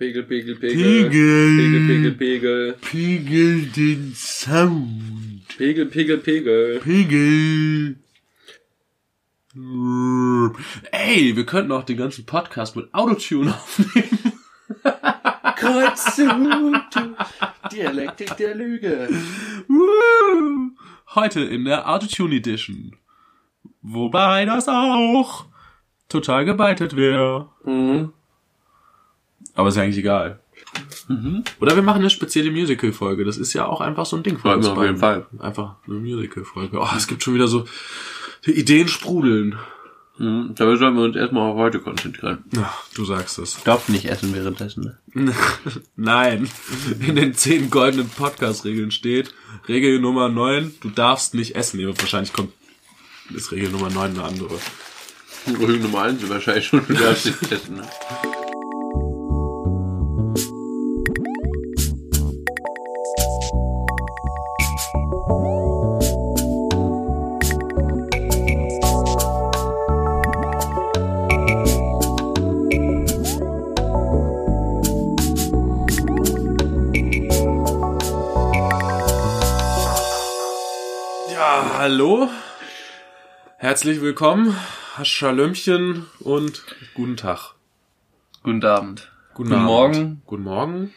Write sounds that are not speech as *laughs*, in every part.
Pegel, Pegel, Pegel. Pegel, Pegel, Pegel. Pegel den Sound. Pegel, Pegel, Pegel. Pegel. Ey, wir könnten auch den ganzen Podcast mit Autotune *laughs* aufnehmen. Kreuzung, Dialektik der Lüge. Heute in der Autotune Edition. Wobei das auch total gebeitet wäre. Mhm. Aber ist ja eigentlich egal. Oder wir machen eine spezielle Musical-Folge. Das ist ja auch einfach so ein Ding von Ja, uns auf jeden. Fall. Einfach eine Musical-Folge. Oh, es gibt schon wieder so die Ideen sprudeln. Mhm. Dabei sollten wir uns erstmal auf heute konzentrieren. Ach, du sagst es. Darf nicht essen währenddessen. Ne? *laughs* Nein. In den zehn goldenen Podcast-Regeln steht, Regel Nummer 9, du darfst nicht essen. Nee, wahrscheinlich kommt, ist Regel Nummer 9 eine andere. Regel Nummer eins ist wahrscheinlich schon, du darfst nicht essen. Ne? Hallo. Herzlich willkommen. Schalömchen und guten Tag. Guten Abend. Guten, Abend. Morgen. Guten Morgen.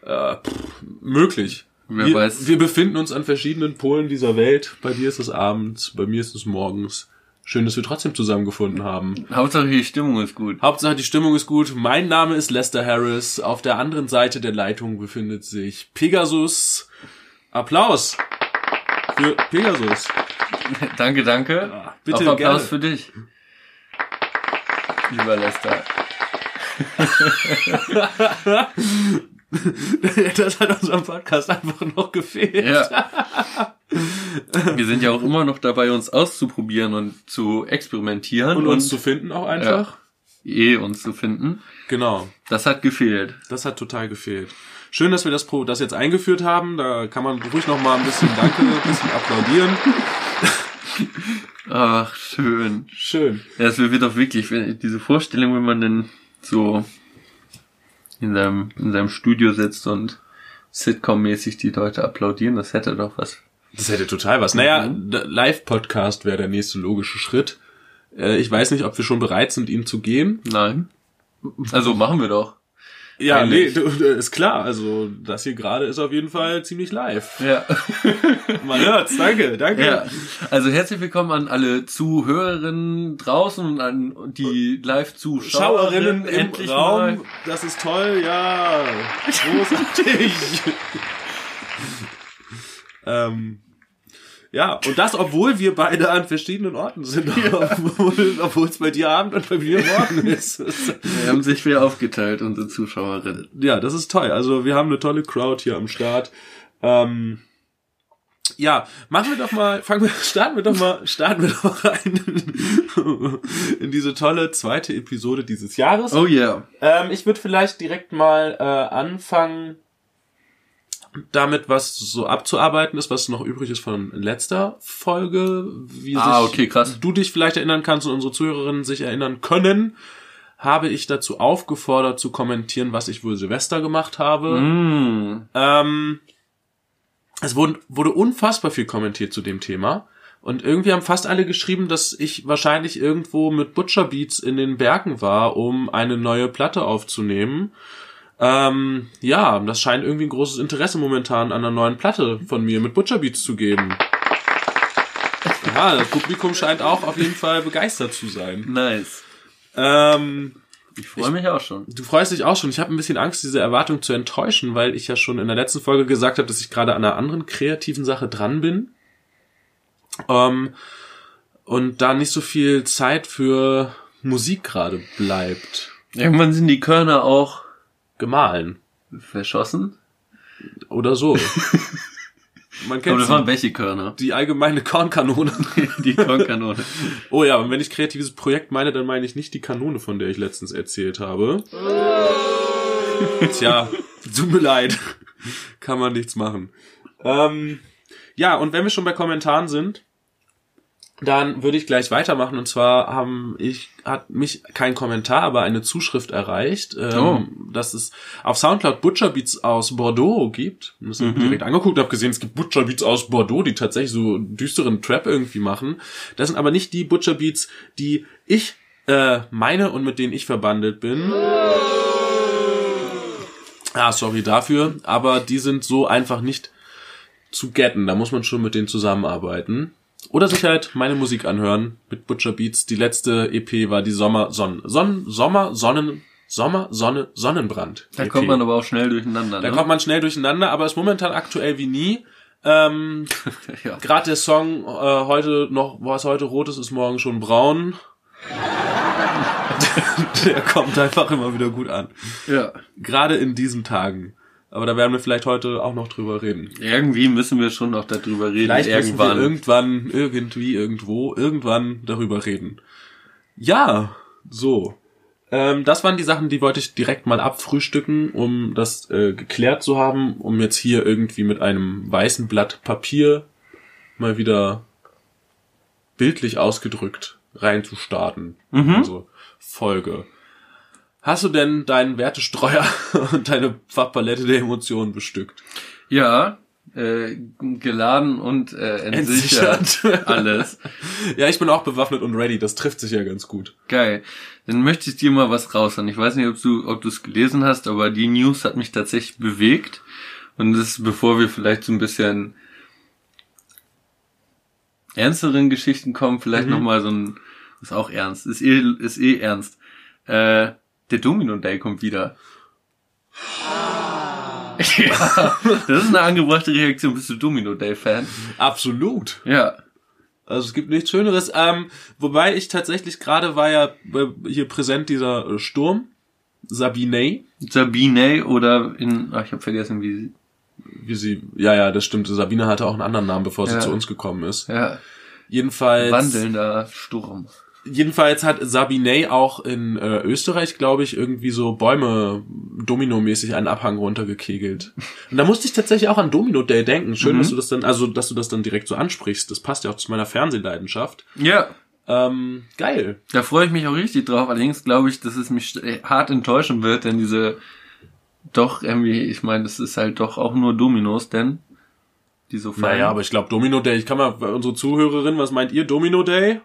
Äh, pff, möglich. Wer wir, weiß. wir befinden uns an verschiedenen Polen dieser Welt. Bei dir ist es abends, bei mir ist es morgens. Schön, dass wir trotzdem zusammengefunden haben. Hauptsache die Stimmung ist gut. Hauptsache die Stimmung ist gut. Mein Name ist Lester Harris. Auf der anderen Seite der Leitung befindet sich Pegasus. Applaus für Pegasus. *laughs* danke, danke. Ja, bitte, Auch Applaus gerne. für dich. Lieber Lester. *laughs* Das hat unserem Podcast einfach noch gefehlt. Ja. Wir sind ja auch immer noch dabei, uns auszuprobieren und zu experimentieren Und uns zu finden auch einfach. eh uns zu finden. Genau. Das hat gefehlt. Das hat total gefehlt. Schön, dass wir das, das jetzt eingeführt haben. Da kann man ruhig noch mal ein bisschen Danke, ein bisschen applaudieren. Ach, schön. Schön. Ja, es wird doch wirklich, diese Vorstellung, wenn man denn so in seinem, in seinem Studio sitzt und Sitcom-mäßig die Leute applaudieren, das hätte doch was. Das hätte total was. Naja, der Live-Podcast wäre der nächste logische Schritt. Äh, Ich weiß nicht, ob wir schon bereit sind, ihn zu gehen. Nein. Also machen wir doch. Ja, nee, Eigentlich. du, ist klar. Also, das hier gerade ist auf jeden Fall ziemlich live. Ja. *laughs* Man hört's. Danke, danke. ja. Also herzlich willkommen an alle Zuhörerinnen draußen und an die Live-Zuschauerinnen Schauerinnen im endlich Raum. mal. Das ist toll, ja. Großartig. *laughs* ähm, ja, und das, obwohl wir beide an verschiedenen Orten sind. *laughs* Obwohl, obwohl es bei dir Abend und bei mir Morgen ist. Wir haben sich wieder aufgeteilt, unsere Zuschauerinnen. ja, das ist toll. Also wir haben eine tolle Crowd hier am Start. Ähm, ja, machen wir doch mal, fangen wir, starten wir doch mal, starten wir doch rein in diese tolle zweite Episode dieses Jahres. Oh yeah. Ähm, ich würde vielleicht direkt mal äh, anfangen damit, was so abzuarbeiten ist, was noch übrig ist von letzter Folge. Wie Ah, sich okay, krass. du dich vielleicht erinnern kannst und unsere Zuhörerinnen sich erinnern können, habe ich dazu aufgefordert zu kommentieren, was ich wohl Silvester gemacht habe. Mm. Ähm, es wurde, wurde unfassbar viel kommentiert zu dem Thema. Und irgendwie haben fast alle geschrieben, dass ich wahrscheinlich irgendwo mit Butcher Beats in den Bergen war, um eine neue Platte aufzunehmen. Ähm, ja, das scheint irgendwie ein großes Interesse momentan an einer neuen Platte von mir mit Butcher Beats zu geben. Ja, das Publikum scheint auch auf jeden Fall begeistert zu sein. Nice. Ähm, Ich freue mich auch schon. Du freust dich auch schon. Ich habe ein bisschen Angst, diese Erwartung zu enttäuschen, weil ich ja schon in der letzten Folge gesagt habe, dass ich gerade an einer anderen kreativen Sache dran bin. Ähm, und da nicht so viel Zeit für Musik gerade bleibt. Irgendwann sind die Körner auch Gemahlen. verschossen. Oder so. *laughs* Man Aber kennt das waren welche Körner? Die allgemeine Kornkanone. *laughs* Die Kornkanone. Oh ja, und wenn ich kreatives Projekt meine, dann meine ich nicht die Kanone, von der ich letztens erzählt habe. *laughs* Tja, tut mir leid. Kann man nichts machen. Ähm, ja, und wenn wir schon bei Kommentaren sind, Dann würde ich gleich weitermachen und zwar haben ich hat mich kein Kommentar, aber eine Zuschrift erreicht, ähm, Oh. dass es auf Soundcloud Butcher Beats aus Bordeaux gibt. Und das habe ich direkt angeguckt, habe gesehen, es gibt Butcher Beats aus Bordeaux, die tatsächlich so düsteren Trap irgendwie machen. Das sind aber nicht die Butcher Beats, die ich äh, meine und mit denen ich verbandelt bin. Ah, sorry dafür, aber die sind so einfach nicht zu getten. Da muss man schon mit denen zusammenarbeiten. Oder sich halt meine Musik anhören mit Butcher Beats. Die letzte EP war die Sommer Sonnen Sonnen Sommer Sonnen Sommer Sonne Sonnenbrand. Da EP. kommt man aber auch schnell durcheinander. da ne? kommt man schnell durcheinander, aber ist momentan aktuell wie nie. Ähm, *laughs* ja. Gerade der Song äh, heute noch, was heute rot ist, ist morgen schon braun. *laughs* der kommt einfach immer wieder gut an. ja. Gerade in diesen Tagen. Aber da werden wir vielleicht heute auch noch drüber reden. Irgendwie müssen wir schon noch darüber reden. Vielleicht irgendwann. irgendwann. irgendwann, irgendwie, irgendwo, irgendwann darüber reden. Ja, so. Ähm, das waren die Sachen, die wollte ich direkt mal abfrühstücken, um das äh, geklärt zu haben, um jetzt hier irgendwie mit einem weißen Blatt Papier mal wieder bildlich ausgedrückt reinzustarten. Mhm. Also Folge. Hast du denn deinen Wertestreuer *laughs* und deine Farbpalette der Emotionen bestückt? Ja, äh, geladen und äh, entsichert. Entsichert. *laughs* Alles. Ja, ich bin auch bewaffnet und ready. Das trifft sich ja ganz gut. Geil. Dann möchte ich dir mal was raushauen. Ich weiß nicht, ob du ob du es gelesen hast, aber die News hat mich tatsächlich bewegt. Und das ist, bevor wir vielleicht so ein bisschen ernsteren Geschichten kommen, vielleicht Mhm. noch mal so ein, ist auch ernst, ist eh, ist eh ernst. Äh, der Domino Day kommt wieder. ja, das ist eine angebrachte Reaktion. Bist du Domino Day Fan? Absolut. Ja. Also es gibt nichts Schöneres. Ähm, wobei ich tatsächlich gerade war ja äh, hier präsent dieser äh, Sturm. Sabine, Sabine oder in, ach, ich habe vergessen, wie sie, wie sie, ja, ja, das stimmt. Sabine hatte auch einen anderen Namen, bevor sie Ja. zu uns gekommen ist. ja, Jedenfalls, wandelnder Sturm. Jedenfalls hat Sabine auch in äh, Österreich, glaube ich, irgendwie so Bäume dominomäßig einen Abhang runtergekegelt. Und da musste ich tatsächlich auch an Domino Day denken. Schön, Mhm. dass du das dann, also dass du das dann direkt so ansprichst. Das passt ja auch zu meiner Fernsehleidenschaft. Ja, Ähm, geil. da freue ich mich auch richtig drauf. Allerdings glaube ich, dass es mich hart enttäuschen wird, denn diese doch irgendwie, ich meine, das ist halt doch auch nur Dominos, denn die so fallen. Naja, aber ich glaube Domino Day, ich kann mal unsere Zuhörerin, was meint ihr Domino Day?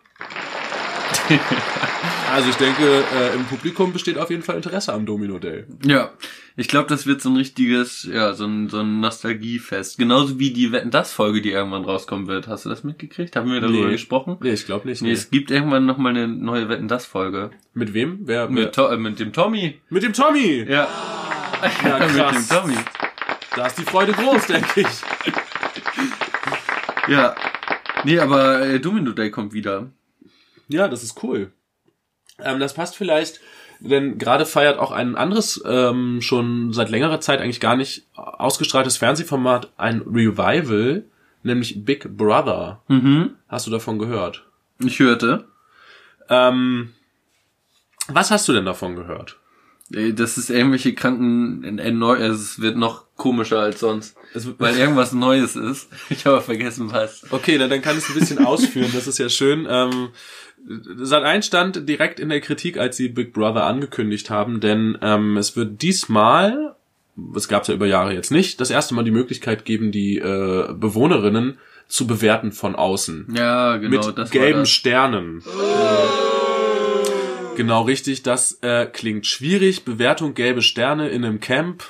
*laughs* also ich denke, äh, im Publikum besteht auf jeden Fall Interesse am Domino Day. ja, ich glaube, das wird so ein richtiges, ja, so ein, so ein Nostalgiefest. Genauso wie die Wetten das Folge, die irgendwann rauskommen wird. Hast du das mitgekriegt? Haben wir darüber Nee. gesprochen? Nee, ich glaube nicht. Nee, Nee. es gibt irgendwann noch mal eine neue Wetten das Folge. Mit wem? Wer? Mit, to äh, mit dem Tommy. mit dem Tommy! Ja. Ja, *laughs* mit dem Tommy. Da ist die Freude groß, denke ich. Ja. Nee, aber äh, Domino Day kommt wieder. Ja, das ist cool. Ähm, das passt vielleicht, denn gerade feiert auch ein anderes, ähm, schon seit längerer Zeit eigentlich gar nicht ausgestrahltes Fernsehformat ein Revival, nämlich Big Brother. Mhm. Hast du davon gehört? Ich hörte. Ähm, was hast du denn davon gehört? Äh, Das ist irgendwelche Kranken, in neu, also es wird noch komischer als sonst. Weil irgendwas Neues ist. Ich habe vergessen was. okay, dann, dann kann ich es ein bisschen ausführen, das ist ja schön. Ähm, Sat1 stand direkt in der Kritik, als sie Big Brother angekündigt haben, denn ähm, es wird diesmal, es gab es ja über Jahre jetzt nicht, das erste Mal die Möglichkeit geben, die äh, Bewohnerinnen zu bewerten von außen. Ja, genau, mit das gelben. Sternen. Genau richtig, das äh, klingt schwierig. Bewertung gelbe Sterne in einem Camp.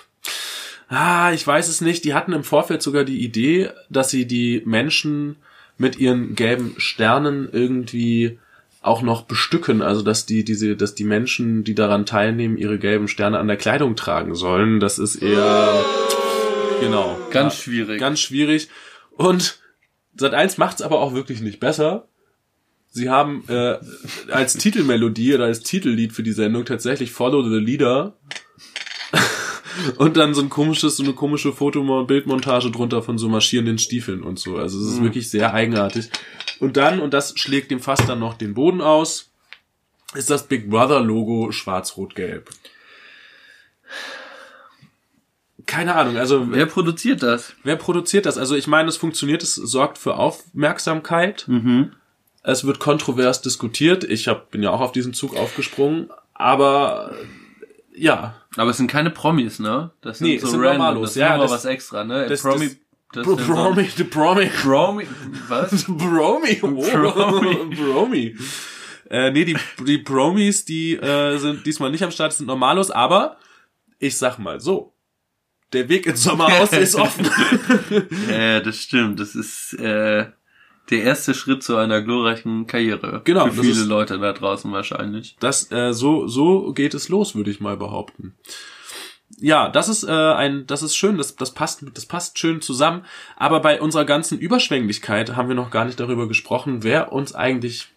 Ah, ich weiß es nicht. Die hatten im Vorfeld sogar die Idee, dass sie die Menschen mit ihren gelben Sternen irgendwie auch noch bestücken, also dass die diese, dass die Menschen, die daran teilnehmen, ihre gelben Sterne an der Kleidung tragen sollen. Das ist eher genau Ganz ja. schwierig. Ganz schwierig. Und Sat1 macht's aber auch wirklich nicht besser. Sie haben äh, als Titelmelodie oder als Titellied für die Sendung tatsächlich Follow the Leader *laughs* und dann so ein komisches, so eine komische Foto- und Bildmontage drunter von so marschierenden Stiefeln und so. Also es ist Mhm. wirklich sehr eigenartig. Und dann, und das schlägt dem Fass dann noch den Boden aus, ist das Big Brother Logo schwarz-rot-gelb. Keine Ahnung, also Wer produziert das? Wer produziert das? Also ich meine, es funktioniert, es sorgt für Aufmerksamkeit. Mhm. Es wird kontrovers diskutiert. Ich hab, bin ja auch auf diesen Zug aufgesprungen. Aber äh, ja, Aber es sind keine Promis, ne? Das sind Nee, so es sind random. Normalos. Das ist Ja, das- was extra, ne? das- Promi, das Bro Bromi, the Bromi. Promi, was? *laughs* Bromi. Wow. Bromi. Bromi. Äh, nee, die, die Bromis, die äh, sind diesmal nicht am Start, sind Normalos, aber ich sag mal so. Der Weg ins Sommerhaus *laughs* ist offen. *laughs* Ja, das stimmt. Das ist äh, der erste Schritt zu einer glorreichen Karriere. Genau, Für viele ist- Leute da draußen wahrscheinlich. Das, äh, so, so geht es los, würde ich mal behaupten. Ja, das ist äh, ein, das ist schön, das, das passt, das passt schön zusammen. Aber bei unserer ganzen Überschwänglichkeit haben wir noch gar nicht darüber gesprochen, wer uns eigentlich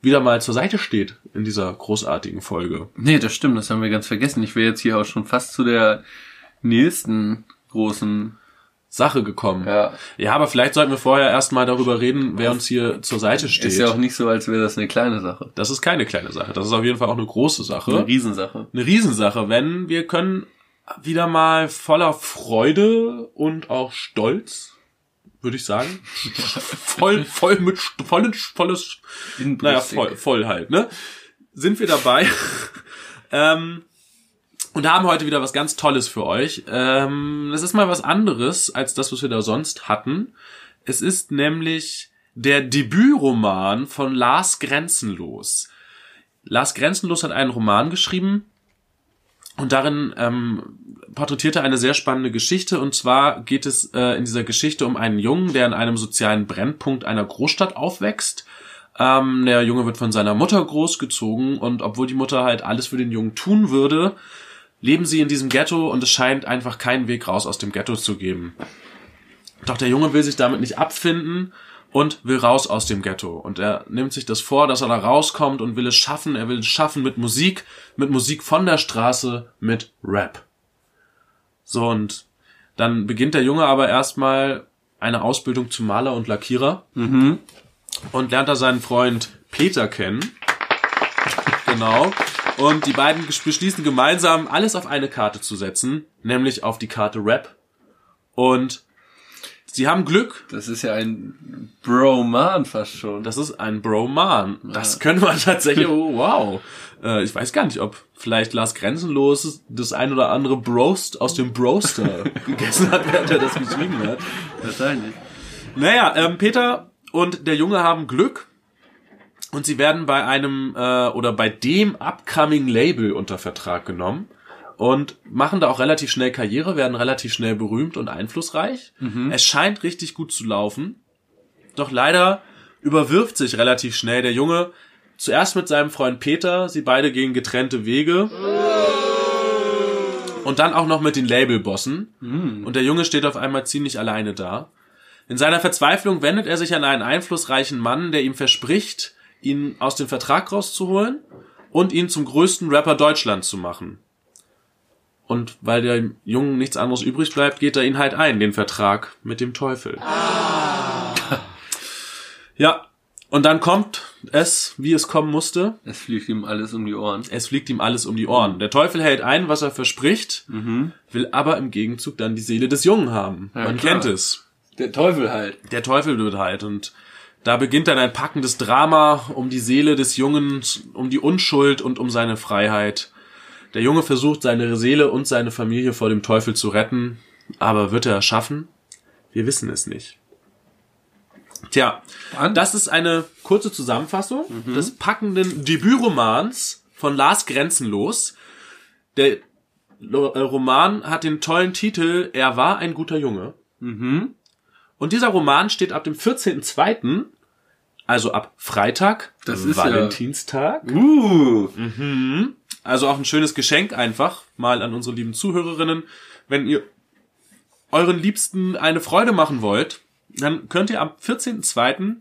wieder mal zur Seite steht in dieser großartigen Folge. Nee, das stimmt. Das haben wir ganz vergessen. Ich wäre jetzt hier auch schon fast zu der nächsten großen. Sache gekommen. Ja. Ja, aber vielleicht sollten wir vorher erstmal darüber reden, wer uns hier zur Seite steht. Ist ja auch nicht so, als wäre das eine kleine Sache. das ist keine kleine Sache. Das ist auf jeden Fall auch eine große Sache. Eine Riesensache. eine Riesensache, wenn wir können wieder mal voller Freude und auch Stolz, würde ich sagen, *laughs* voll, voll mit, volles, volles, naja, voll, voll halt, ne, sind wir dabei, *laughs* ähm, und haben heute wieder was ganz Tolles für euch. Ähm, das ist mal was anderes als das, was wir da sonst hatten. Es ist nämlich der Debütroman von Lars Grenzenlos. Lars Grenzenlos hat einen Roman geschrieben, und darin ähm, porträtiert er eine sehr spannende Geschichte. Und zwar geht es äh, in dieser Geschichte um einen Jungen, der in einem sozialen Brennpunkt einer Großstadt aufwächst. Ähm, der Junge wird von seiner Mutter großgezogen und obwohl die Mutter halt alles für den Jungen tun würde, leben sie in diesem Ghetto und es scheint einfach keinen Weg raus aus dem Ghetto zu geben. Doch der Junge will sich damit nicht abfinden und will raus aus dem Ghetto. Und er nimmt sich das vor, dass er da rauskommt und will es schaffen. Er will es schaffen mit Musik, mit Musik von der Straße, mit Rap. So, und dann beginnt der Junge aber erstmal eine Ausbildung zum Maler und Lackierer Mhm. und lernt da seinen Freund Peter kennen. Genau. Und die beiden beschließen gemeinsam, alles auf eine Karte zu setzen, nämlich auf die Karte Rap. Und sie haben Glück, Das ist ja ein Bro-Man fast schon. das ist ein Bro-Man. Das könnte man tatsächlich, *laughs* oh wow. Äh, ich weiß gar nicht, ob vielleicht Lars Grenzenlos das ein oder andere Broast aus dem Broaster *laughs* gegessen hat, während er das geschrieben hat. Wahrscheinlich. Naja, ähm, Peter und der Junge haben Glück und sie werden bei einem äh, oder bei dem upcoming Label unter Vertrag genommen und machen da auch relativ schnell Karriere, werden relativ schnell berühmt und einflussreich. Es scheint richtig gut zu laufen. Doch leider überwirft sich relativ schnell der Junge zuerst mit seinem Freund Peter, sie beide gehen getrennte Wege. Und dann auch noch mit den Labelbossen. Und der Junge steht auf einmal ziemlich alleine da. In seiner Verzweiflung wendet er sich an einen einflussreichen Mann, der ihm verspricht, ihn aus dem Vertrag rauszuholen und ihn zum größten Rapper Deutschlands zu machen. Und weil dem Jungen nichts anderes übrig bleibt, geht er ihn halt ein, den Vertrag mit dem Teufel. *laughs* Ja, und dann kommt es, wie es kommen musste. Es fliegt ihm alles um die Ohren. Es fliegt ihm alles um die Ohren. Der Teufel hält ein, was er verspricht, will aber im Gegenzug dann die Seele des Jungen haben. Ja, Man klar. kennt es. Der Teufel halt. Der Teufel wird halt und da beginnt dann ein packendes Drama um die Seele des Jungen, um die Unschuld und um seine Freiheit. Der Junge versucht seine Seele und seine Familie vor dem Teufel zu retten, aber wird er es schaffen? Wir wissen es nicht. Tja, das ist eine kurze Zusammenfassung des packenden Debütromans von Lars Grenzenlos. Der äh, Roman hat den tollen Titel Er war ein guter Junge. Mhm. Und dieser Roman steht ab dem 14.02., also ab Freitag, Das ist ja- Valentinstag. Uh. Also auch ein schönes Geschenk einfach mal an unsere lieben Zuhörerinnen. Wenn ihr euren Liebsten eine Freude machen wollt, dann könnt ihr am 14.02.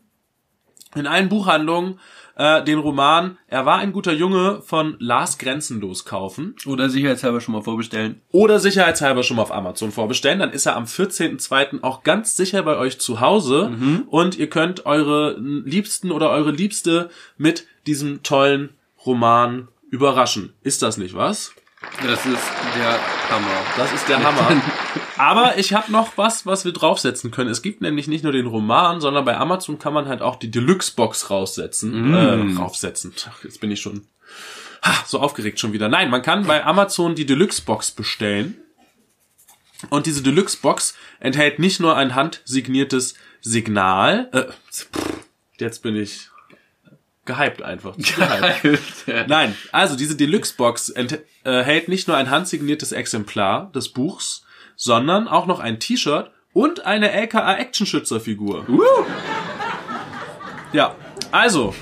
in allen Buchhandlungen äh, den Roman Er war ein guter Junge von Lars Grenzenlos kaufen. Oder sicherheitshalber schon mal vorbestellen. oder sicherheitshalber schon mal auf Amazon vorbestellen. Dann ist er am 14.02. auch ganz sicher bei euch zu Hause und ihr könnt eure Liebsten oder eure Liebste mit diesem tollen Roman überraschen. Ist das nicht was? Das ist der Hammer. Das ist der Hammer. *laughs* Aber ich habe noch was, was wir draufsetzen können. Es gibt nämlich nicht nur den Roman, sondern bei Amazon kann man halt auch die Deluxe-Box raussetzen. Mm. Äh, raufsetzen. Jetzt bin ich schon ha, so aufgeregt schon wieder. Nein, man kann bei Amazon die Deluxe-Box bestellen. Und diese Deluxe-Box enthält nicht nur ein handsigniertes Signal. Äh, jetzt bin ich gehypt einfach. *laughs* Gehypt. Nein, also diese Deluxe-Box enthält nicht nur ein handsigniertes Exemplar des Buchs, sondern auch noch ein T-Shirt und eine LKA Actionschützerfigur. Uh. Ja, also,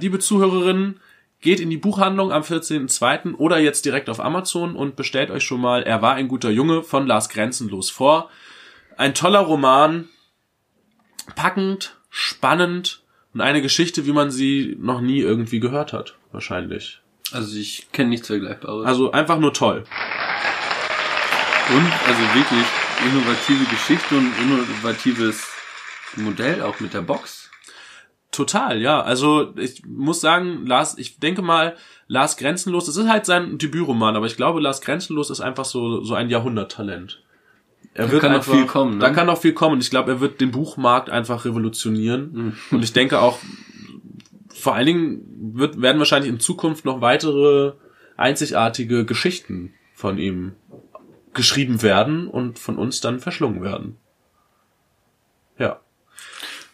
liebe Zuhörerinnen, geht in die Buchhandlung am 14.02. oder jetzt direkt auf Amazon und bestellt euch schon mal Er war ein guter Junge von Lars Grenzenlos vor. Ein toller Roman, packend, spannend und eine Geschichte, wie man sie noch nie irgendwie gehört hat, wahrscheinlich. Also ich kenne nichts Vergleichbares. Also einfach nur toll. Und also wirklich innovative Geschichte und innovatives Modell auch mit der Box. Total, ja. Also ich muss sagen, Lars, ich denke mal, Lars Grenzenlos, das ist halt sein Debütroman, aber ich glaube, Lars Grenzenlos ist einfach so so ein Jahrhunderttalent. Er Da wird kann noch einfach, viel kommen, ne? Da kann noch viel kommen. Ich glaube, er wird den Buchmarkt einfach revolutionieren. Mhm. Und ich denke auch, vor allen Dingen wird, werden wahrscheinlich in Zukunft noch weitere einzigartige Geschichten von ihm geschrieben werden und von uns dann verschlungen werden. Ja.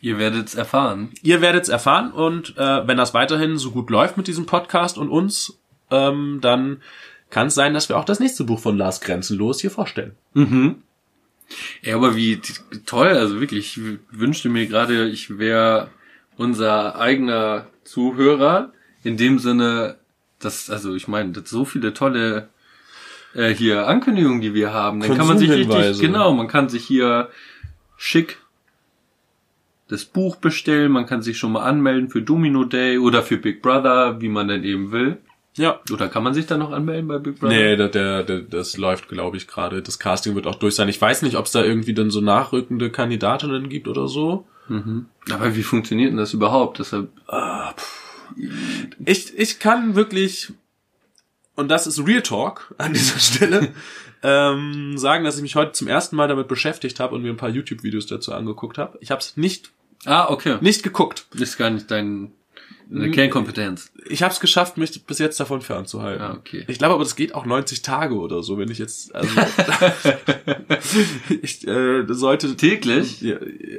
Ihr werdet es erfahren. Ihr werdet's erfahren und äh, wenn das weiterhin so gut läuft mit diesem Podcast und uns, ähm, dann kann es sein, dass wir auch das nächste Buch von Lars Grenzenlos hier vorstellen. Mhm. Ja, aber wie toll, also wirklich, ich wünschte mir gerade, ich wäre unser eigener Zuhörer, in dem Sinne, dass, also ich meine, das so viele tolle äh, hier Ankündigungen, die wir haben, dann kann man sich richtig, genau, man kann sich hier schick das Buch bestellen, man kann sich schon mal anmelden für Domino Day oder für Big Brother, wie man denn eben will. Ja. Oder kann man sich da noch anmelden bei Big Brother? Nee, der, der, der, das läuft, glaube ich, gerade. Das Casting wird auch durch sein. Ich weiß nicht, ob es da irgendwie dann so nachrückende Kandidatinnen gibt oder so. Aber wie funktioniert denn das überhaupt? Deshalb, Ich, ich kann wirklich, und das ist Real Talk an dieser *laughs* Stelle, ähm, sagen, dass ich mich heute zum ersten Mal damit beschäftigt habe und mir ein paar YouTube-Videos dazu angeguckt habe. Ich habe es nicht, ah, okay. nicht geguckt. Ist gar nicht dein, deine Kernkompetenz. Ich habe es geschafft, mich bis jetzt davon fernzuhalten. Ah, okay. Ich glaube aber, das geht auch 90 Tage oder so, wenn ich jetzt, also, *laughs* ich äh, sollte Täglich? Ja,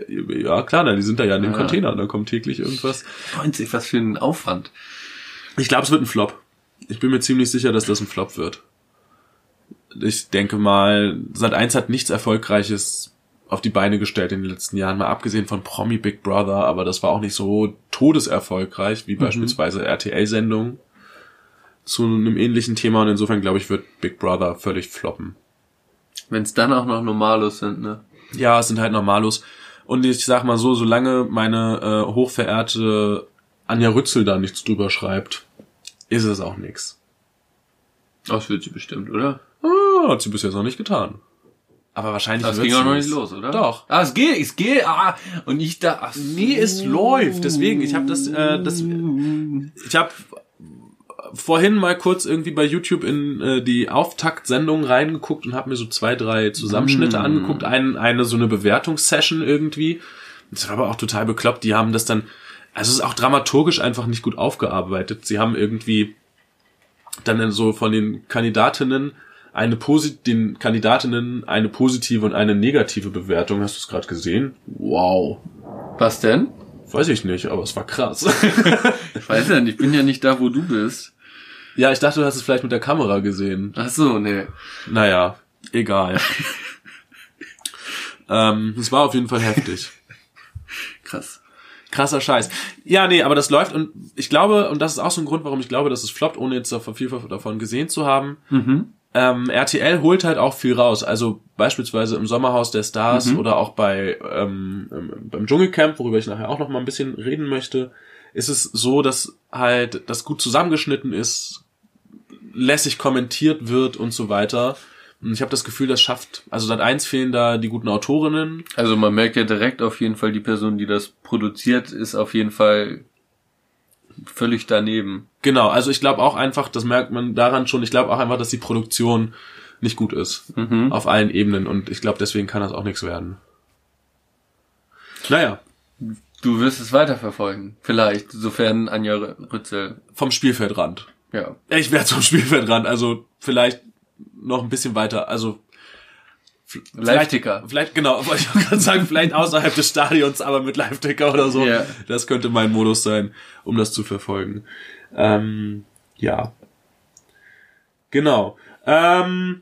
ja, klar, na, die sind da ja in den Ah. Containern, da kommt täglich irgendwas. 90, was für ein Aufwand. Ich glaube, es wird ein Flop. Ich bin mir ziemlich sicher, dass das ein Flop wird. Ich denke mal, Sat1 hat nichts Erfolgreiches auf die Beine gestellt in den letzten Jahren, mal abgesehen von Promi Big Brother, aber das war auch nicht so todeserfolgreich wie beispielsweise RTL-Sendungen zu einem ähnlichen Thema und insofern glaube ich, wird Big Brother völlig floppen. Wenn es dann auch noch Normalos sind, ne? Ja, es sind halt Normalos. Und ich sag mal so, solange meine äh, hochverehrte Anja Rützel da nichts drüber schreibt, ist es auch nix. Das wird sie bestimmt, oder? Ah, hat sie bis jetzt noch nicht getan. Aber wahrscheinlich Das ging auch noch nicht los, oder? Doch. Ah, es geht, es geht, ah, und ich da, ach, Nee, es läuft. Deswegen, ich habe das, äh, das, ich habe vorhin mal kurz irgendwie bei YouTube in äh, die Auftaktsendung reingeguckt und habe mir so zwei, drei Zusammenschnitte angeguckt, ein, eine so eine Bewertungssession irgendwie. Das war aber auch total bekloppt. Die haben das dann, also es ist auch dramaturgisch einfach nicht gut aufgearbeitet. Sie haben irgendwie dann so von den Kandidatinnen eine posi den Kandidatinnen eine positive und eine negative Bewertung. Hast du es gerade gesehen? Wow. Was denn? Weiß ich nicht, aber es war krass. *laughs* Ich weiß ja nicht, ich bin ja nicht da, wo du bist. ja, ich dachte, du hast es vielleicht mit der Kamera gesehen. Ach so, nee. Naja, egal. *laughs* ähm, es war auf jeden Fall heftig. Krass. Krasser Scheiß. Ja, nee, aber das läuft und ich glaube, und das ist auch so ein Grund, warum ich glaube, dass es floppt, ohne jetzt davon viel davon gesehen zu haben. Mhm. Ähm, RTL holt halt auch viel raus. Also beispielsweise im Sommerhaus der Stars Mhm. oder auch bei ähm, ähm, beim Dschungelcamp, worüber ich nachher auch noch mal ein bisschen reden möchte, ist es so, dass halt das gut zusammengeschnitten ist, lässig kommentiert wird und so weiter. Und ich habe das Gefühl, das schafft, also seit eins fehlen da die guten Autorinnen, Also man merkt ja direkt auf jeden Fall, die Person, die das produziert, ist auf jeden Fall völlig daneben. Genau, also ich glaube auch einfach, das merkt man daran schon, ich glaube auch einfach, dass die Produktion nicht gut ist. Auf allen Ebenen. Und ich glaube, deswegen kann das auch nichts werden. Naja, Du wirst es weiterverfolgen. Vielleicht, sofern Anja Rützel, vom Spielfeldrand. ja. Ich werde zum Spielfeldrand, also vielleicht noch ein bisschen weiter. Also Live-Ticker. Vielleicht, genau, *laughs* wollte ich auch gerade sagen, vielleicht außerhalb des Stadions, aber mit Live-Ticker oder so. Ja. Das könnte mein Modus sein, um das zu verfolgen. Ähm, ja. Genau. Ähm,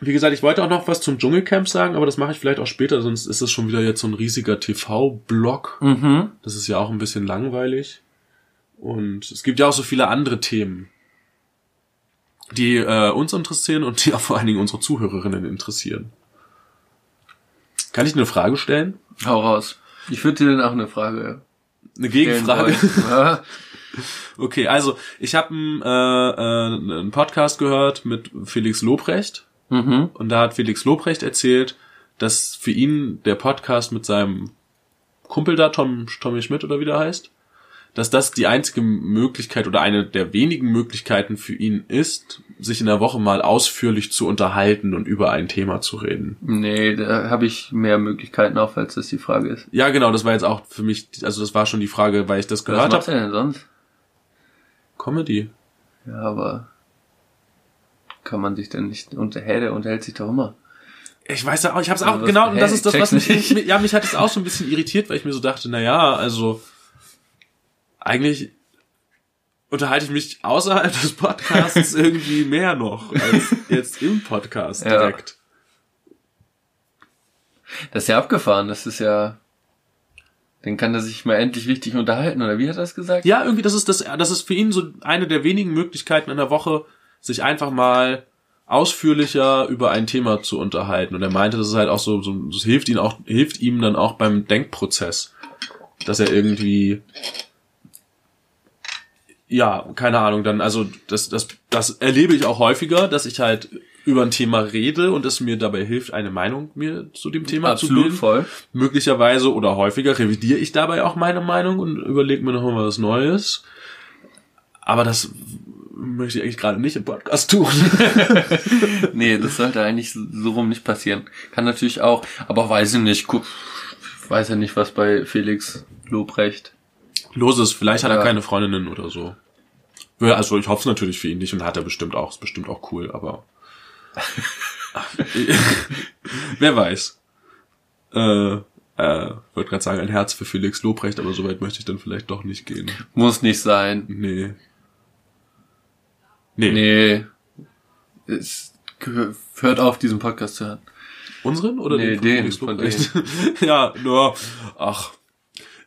wie gesagt, ich wollte auch noch was zum Dschungelcamp sagen, aber das mache ich vielleicht auch später, sonst ist es schon wieder jetzt so ein riesiger TV-Block. Mhm. Das ist ja auch ein bisschen langweilig. Und es gibt ja auch so viele andere Themen, die äh, uns interessieren und die auch vor allen Dingen unsere Zuhörerinnen interessieren. Kann ich eine Frage stellen? Hau raus. Ich würde dir dann auch eine Frage Eine Gegenfrage? *laughs* Okay, also ich habe einen, äh, äh, einen Podcast gehört mit Felix Lobrecht Mhm. und da hat Felix Lobrecht erzählt, dass für ihn der Podcast mit seinem Kumpel da, Tom, Tommy Schmidt oder wie der heißt, dass das die einzige Möglichkeit oder eine der wenigen Möglichkeiten für ihn ist, sich in der Woche mal ausführlich zu unterhalten und über ein Thema zu reden. Nee, da habe ich mehr Möglichkeiten auch, falls das die Frage ist. Ja, genau, das war jetzt auch für mich, also das war schon die Frage, weil ich das Was gehört macht habe. er denn sonst? Comedy. Ja, aber kann man sich denn nicht unterhält, er unterhält sich doch immer. Ich weiß ja auch, ich habe es Also auch was- genau, und das ist das, was mich, nicht. ja, mich hat es auch so ein bisschen irritiert, weil ich mir so dachte, na ja, also eigentlich unterhalte ich mich außerhalb des Podcasts *laughs* irgendwie mehr noch als jetzt im Podcast Ja. direkt. Das ist ja abgefahren, das ist ja. Dann kann er sich mal endlich richtig unterhalten, oder wie hat er das gesagt? Ja, irgendwie, das ist das, das ist für ihn so eine der wenigen Möglichkeiten in der Woche, sich einfach mal ausführlicher über ein Thema zu unterhalten. Und er meinte, das ist halt auch so, so das hilft ihm auch, hilft ihm dann auch beim Denkprozess, dass er irgendwie, ja, keine Ahnung, dann, also, das, das, das erlebe ich auch häufiger, dass ich halt über ein Thema rede und es mir dabei hilft, eine Meinung mir zu dem Thema zu Absolut bilden voll. möglicherweise oder häufiger revidiere ich dabei auch meine Meinung und überlege mir nochmal was Neues. Aber das möchte ich eigentlich gerade nicht im Podcast tun. *laughs* Nee, das sollte eigentlich so rum nicht passieren. Kann natürlich auch, aber weiß ich nicht. Weiß ja nicht, was bei Felix Lobrecht. Los ist, vielleicht hat er Ja. keine Freundinnen oder so. Also ich hoffe es natürlich für ihn nicht und hat er bestimmt auch. Ist bestimmt auch cool, aber *laughs* wer weiß. Äh, äh, wollte gerade sagen, ein Herz für Felix Lobrecht, aber so weit möchte ich dann vielleicht doch nicht gehen. Muss nicht sein. Nee. Nee. Nee. Es hört auf, diesen Podcast zu hören. Unseren oder Nee, den, den, Lobrecht? *laughs* ja, nur, ach.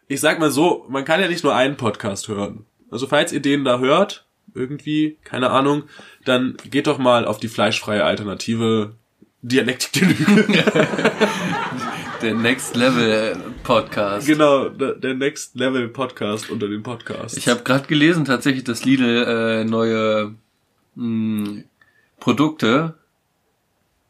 Ich sag mal so, man kann ja nicht nur einen Podcast hören. Also falls ihr den da hört, irgendwie, keine Ahnung, dann geht doch mal auf die fleischfreie Alternative Dialektik der Lüge. *laughs* Der Next Level Podcast. genau, der Next Level Podcast unter den Podcasts. Ich habe gerade gelesen tatsächlich, dass Lidl äh, neue mh, Produkte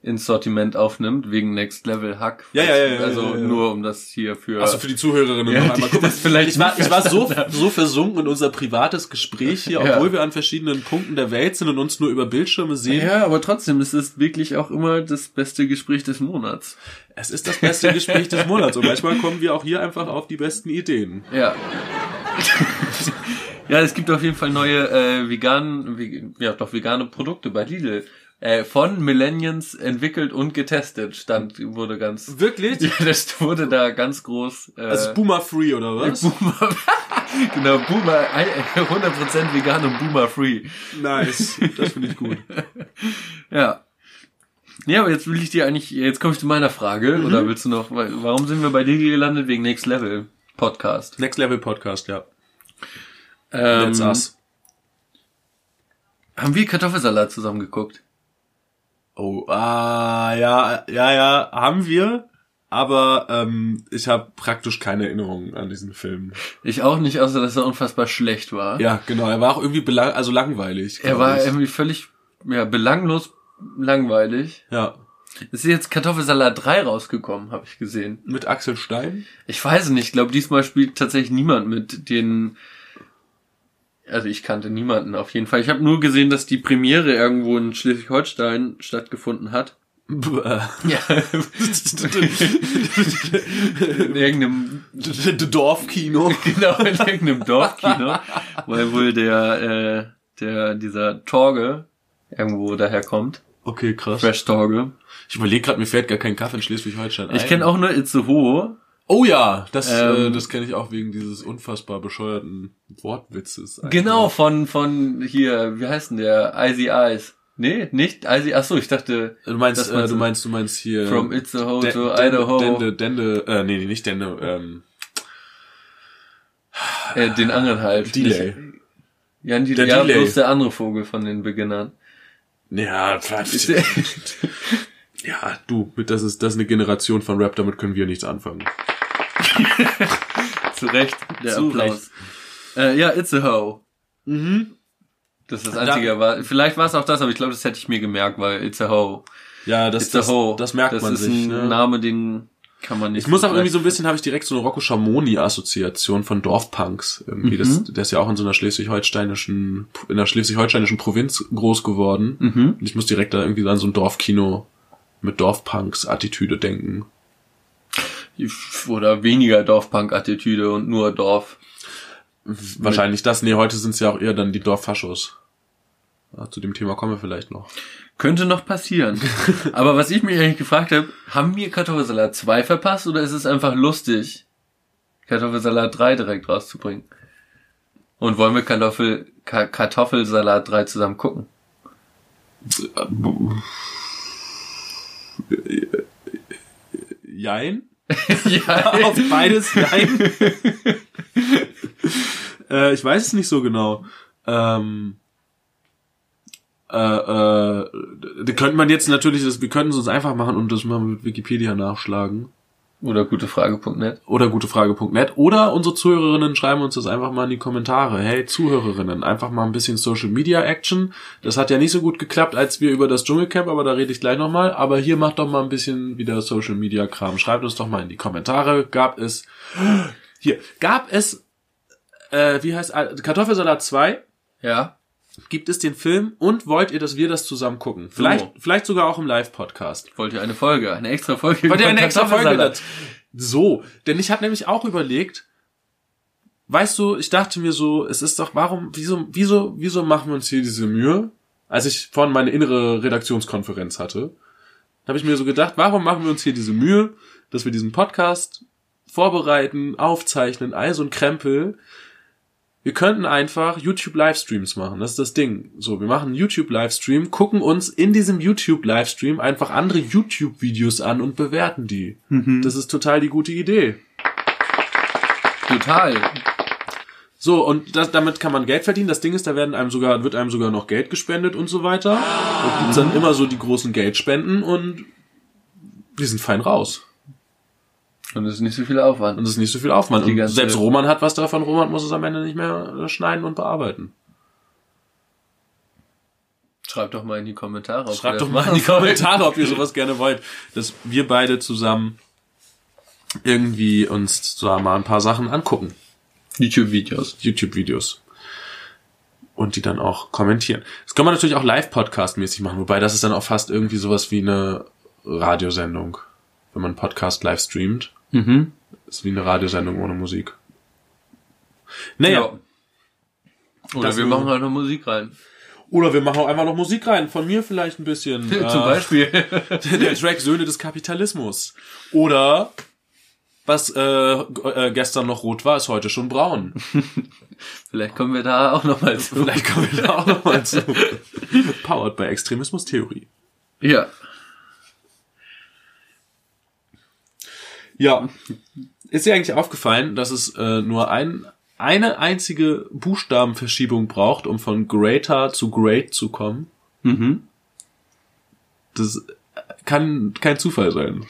ins Sortiment aufnimmt, wegen Next Level Hack. Ja, ja, ja, ja, Also ja, ja. nur um das hier für... Achso, für die Zuhörerinnen Ja, noch einmal. Guck das vielleicht ich war, ich war so, so versunken in unser privates Gespräch hier, *laughs* Ja. obwohl wir an verschiedenen Punkten der Welt sind und uns nur über Bildschirme sehen. ja, aber trotzdem, es ist wirklich auch immer das beste Gespräch des Monats. Es ist das beste Gespräch des Monats und manchmal kommen wir auch hier einfach auf die besten Ideen. Ja. *laughs* ja, es gibt auf jeden Fall neue äh, vegan, ve- ja doch vegane Produkte bei Lidl. Äh, von Millennials entwickelt und getestet. Stand wurde ganz. Wirklich? *laughs* Ja, das wurde da ganz groß. Äh, Also Boomer Free oder was? *laughs* Boomer. *laughs* genau, Boomer, ein- 100% vegan und Boomer free. Nice, das finde ich gut. Ja. Ja, aber jetzt will ich dir eigentlich, jetzt komme ich zu meiner Frage, Mhm. oder willst du noch, warum sind wir bei Lidl gelandet? Wegen Next Level Podcast. Next Level Podcast, ja. Ähm, That's us. haben wir Kartoffelsalat zusammen geguckt? Oh, ah, ja, ja, ja, haben wir. Aber ähm, ich habe praktisch keine Erinnerungen an diesen Film. Ich auch nicht, außer dass er unfassbar schlecht war. Ja, genau. Er war auch irgendwie belang also langweilig. er war ich. irgendwie völlig ja, belanglos langweilig. ja Es ist jetzt Kartoffelsalat 3 rausgekommen, habe ich gesehen. mit Axel Stein. Ich weiß nicht, ich glaube, diesmal spielt tatsächlich niemand mit, den Also ich kannte niemanden auf jeden Fall. Ich habe nur gesehen, dass die Premiere irgendwo in Schleswig-Holstein stattgefunden hat. Ja. in irgendeinem Dorfkino. Genau, in irgendeinem Dorfkino. Weil wohl der, äh, der, dieser Torge irgendwo daherkommt. Okay, krass. Fresh Torge. Ich überlege gerade, mir fällt gar kein Kaffee in Schleswig-Holstein ein. Ich kenne auch nur Itzehoe. Oh ja, das, äh, Ähm, das kenne ich auch wegen dieses unfassbar bescheuerten Wortwitzes. Genau, von, von hier, wie heißt denn der? Icy Eyes. Nee, nicht Icy, ach so, ich dachte, Du meinst, äh, du meinst, du meinst hier. from Itzehoe De- to Idaho. Dende, Dende, äh, nee, nicht Dende, ähm, Äh, den anderen halt. Delay. Ja, die, Der ja Delay. bloß der andere Vogel von den Beginnern. Ja, Quatsch. *laughs* ja, du, mit das ist, das ist eine Generation von Rap, damit können wir nichts anfangen. *laughs* Zu Recht, der Zu Applaus. Äh, ja, Itzehoe. Mhm. Das ist das Einzige. War, vielleicht war es auch das, aber ich glaube, das hätte ich mir gemerkt, weil Itzehoe. Ja, das, das, Itzehoe. das merkt das man ist sich. ein Ne? Name, den kann man nicht. Ich muss auch irgendwie so ein bisschen, habe ich direkt so eine Rocco Schamoni-Assoziation von Dorfpunks. Irgendwie, das, Mhm. der ist ja auch in so einer schleswig-holsteinischen, in einer schleswig-holsteinischen Provinz groß geworden. Mhm. Und ich muss direkt da irgendwie an so ein Dorfkino mit Dorfpunks-Attitüde denken. Oder weniger Dorfpunk-Attitüde und nur Dorf. Wahrscheinlich das. Nee, heute sind es ja auch eher dann die Dorffaschos. Ja, zu dem Thema kommen wir vielleicht noch. Könnte noch passieren. *laughs* Aber was ich mich eigentlich gefragt habe, haben wir Kartoffelsalat 2 verpasst oder ist es einfach lustig, Kartoffelsalat 3 direkt rauszubringen? Und wollen wir Kartoffel, Ka Kartoffelsalat 3 zusammen gucken? Jein? *laughs* *laughs* ja, Auf beides Jein? *laughs* äh, ich weiß es nicht so genau. Ähm, äh, äh, könnte man jetzt natürlich, das, wir könnten es uns einfach machen und das mal mit Wikipedia nachschlagen. Oder gutefrage.net. Oder gutefrage.net. Oder unsere Zuhörerinnen schreiben uns das einfach mal in die Kommentare. Hey, Zuhörerinnen, einfach mal ein bisschen Social Media Action. Das hat ja nicht so gut geklappt, als wir über das Dschungelcamp, aber da rede ich gleich nochmal. Aber hier macht doch mal ein bisschen wieder Social Media Kram. Schreibt uns doch mal in die Kommentare. Gab es, hier, gab es, äh, wie heißt, Kartoffelsalat 2? Ja. Gibt es den Film und wollt ihr, dass wir das zusammen gucken? Vielleicht, vielleicht sogar auch im Live-Podcast. Wollt ihr eine Folge, eine extra Folge? Wollt ihr eine extra Folge dazu? So, denn ich habe nämlich auch überlegt, weißt du, ich dachte mir so, es ist doch, warum, wieso, wieso, wieso machen wir uns hier diese Mühe? Als ich vorhin meine innere Redaktionskonferenz hatte, habe ich mir so gedacht, warum machen wir uns hier diese Mühe, dass wir diesen Podcast vorbereiten, aufzeichnen, all so ein Krempel. Wir könnten einfach YouTube Livestreams machen. Das ist das Ding. So, wir machen einen YouTube Livestream, gucken uns in diesem YouTube Livestream einfach andere YouTube Videos an und bewerten die. Das ist total die gute Idee. Total. So, und das, damit kann man Geld verdienen. Das Ding ist, da werden einem sogar, wird einem sogar noch Geld gespendet und so weiter. Und gibt's dann immer so die großen Geldspenden und wir sind fein raus. Und es ist nicht so viel Aufwand. Und es ist nicht so viel Aufwand. Und selbst Roman hat was davon. Roman muss es am Ende nicht mehr äh, schneiden und bearbeiten. Schreibt doch mal in die Kommentare. ob Schreibt doch mal in die Kommentare, ob ihr *laughs* sowas gerne wollt. Dass wir beide zusammen irgendwie uns zwar mal ein paar Sachen angucken. YouTube-Videos. YouTube-Videos. Und die dann auch kommentieren. Das kann man natürlich auch live-Podcast-mäßig machen, wobei das ist dann auch fast irgendwie sowas wie eine Radiosendung. Wenn man Podcast live streamt, Mhm. ist wie eine Radiosendung ohne Musik. Naja. Ja. Oder Das wir machen halt noch Musik rein. Oder wir machen auch einfach noch Musik rein. Von mir vielleicht ein bisschen. *laughs* Zum äh, Beispiel. *laughs* der Track Söhne des Kapitalismus. Oder was äh, äh, gestern noch rot war, ist heute schon braun. *laughs* Vielleicht kommen wir da auch noch mal zu. Vielleicht kommen wir da auch noch mal zu. Powered by Extremismus-Theorie. Ja. Ja. Ist dir eigentlich aufgefallen, dass es äh, nur ein, eine einzige Buchstabenverschiebung braucht, um von greater zu great zu kommen? Mhm. Das kann kein Zufall sein.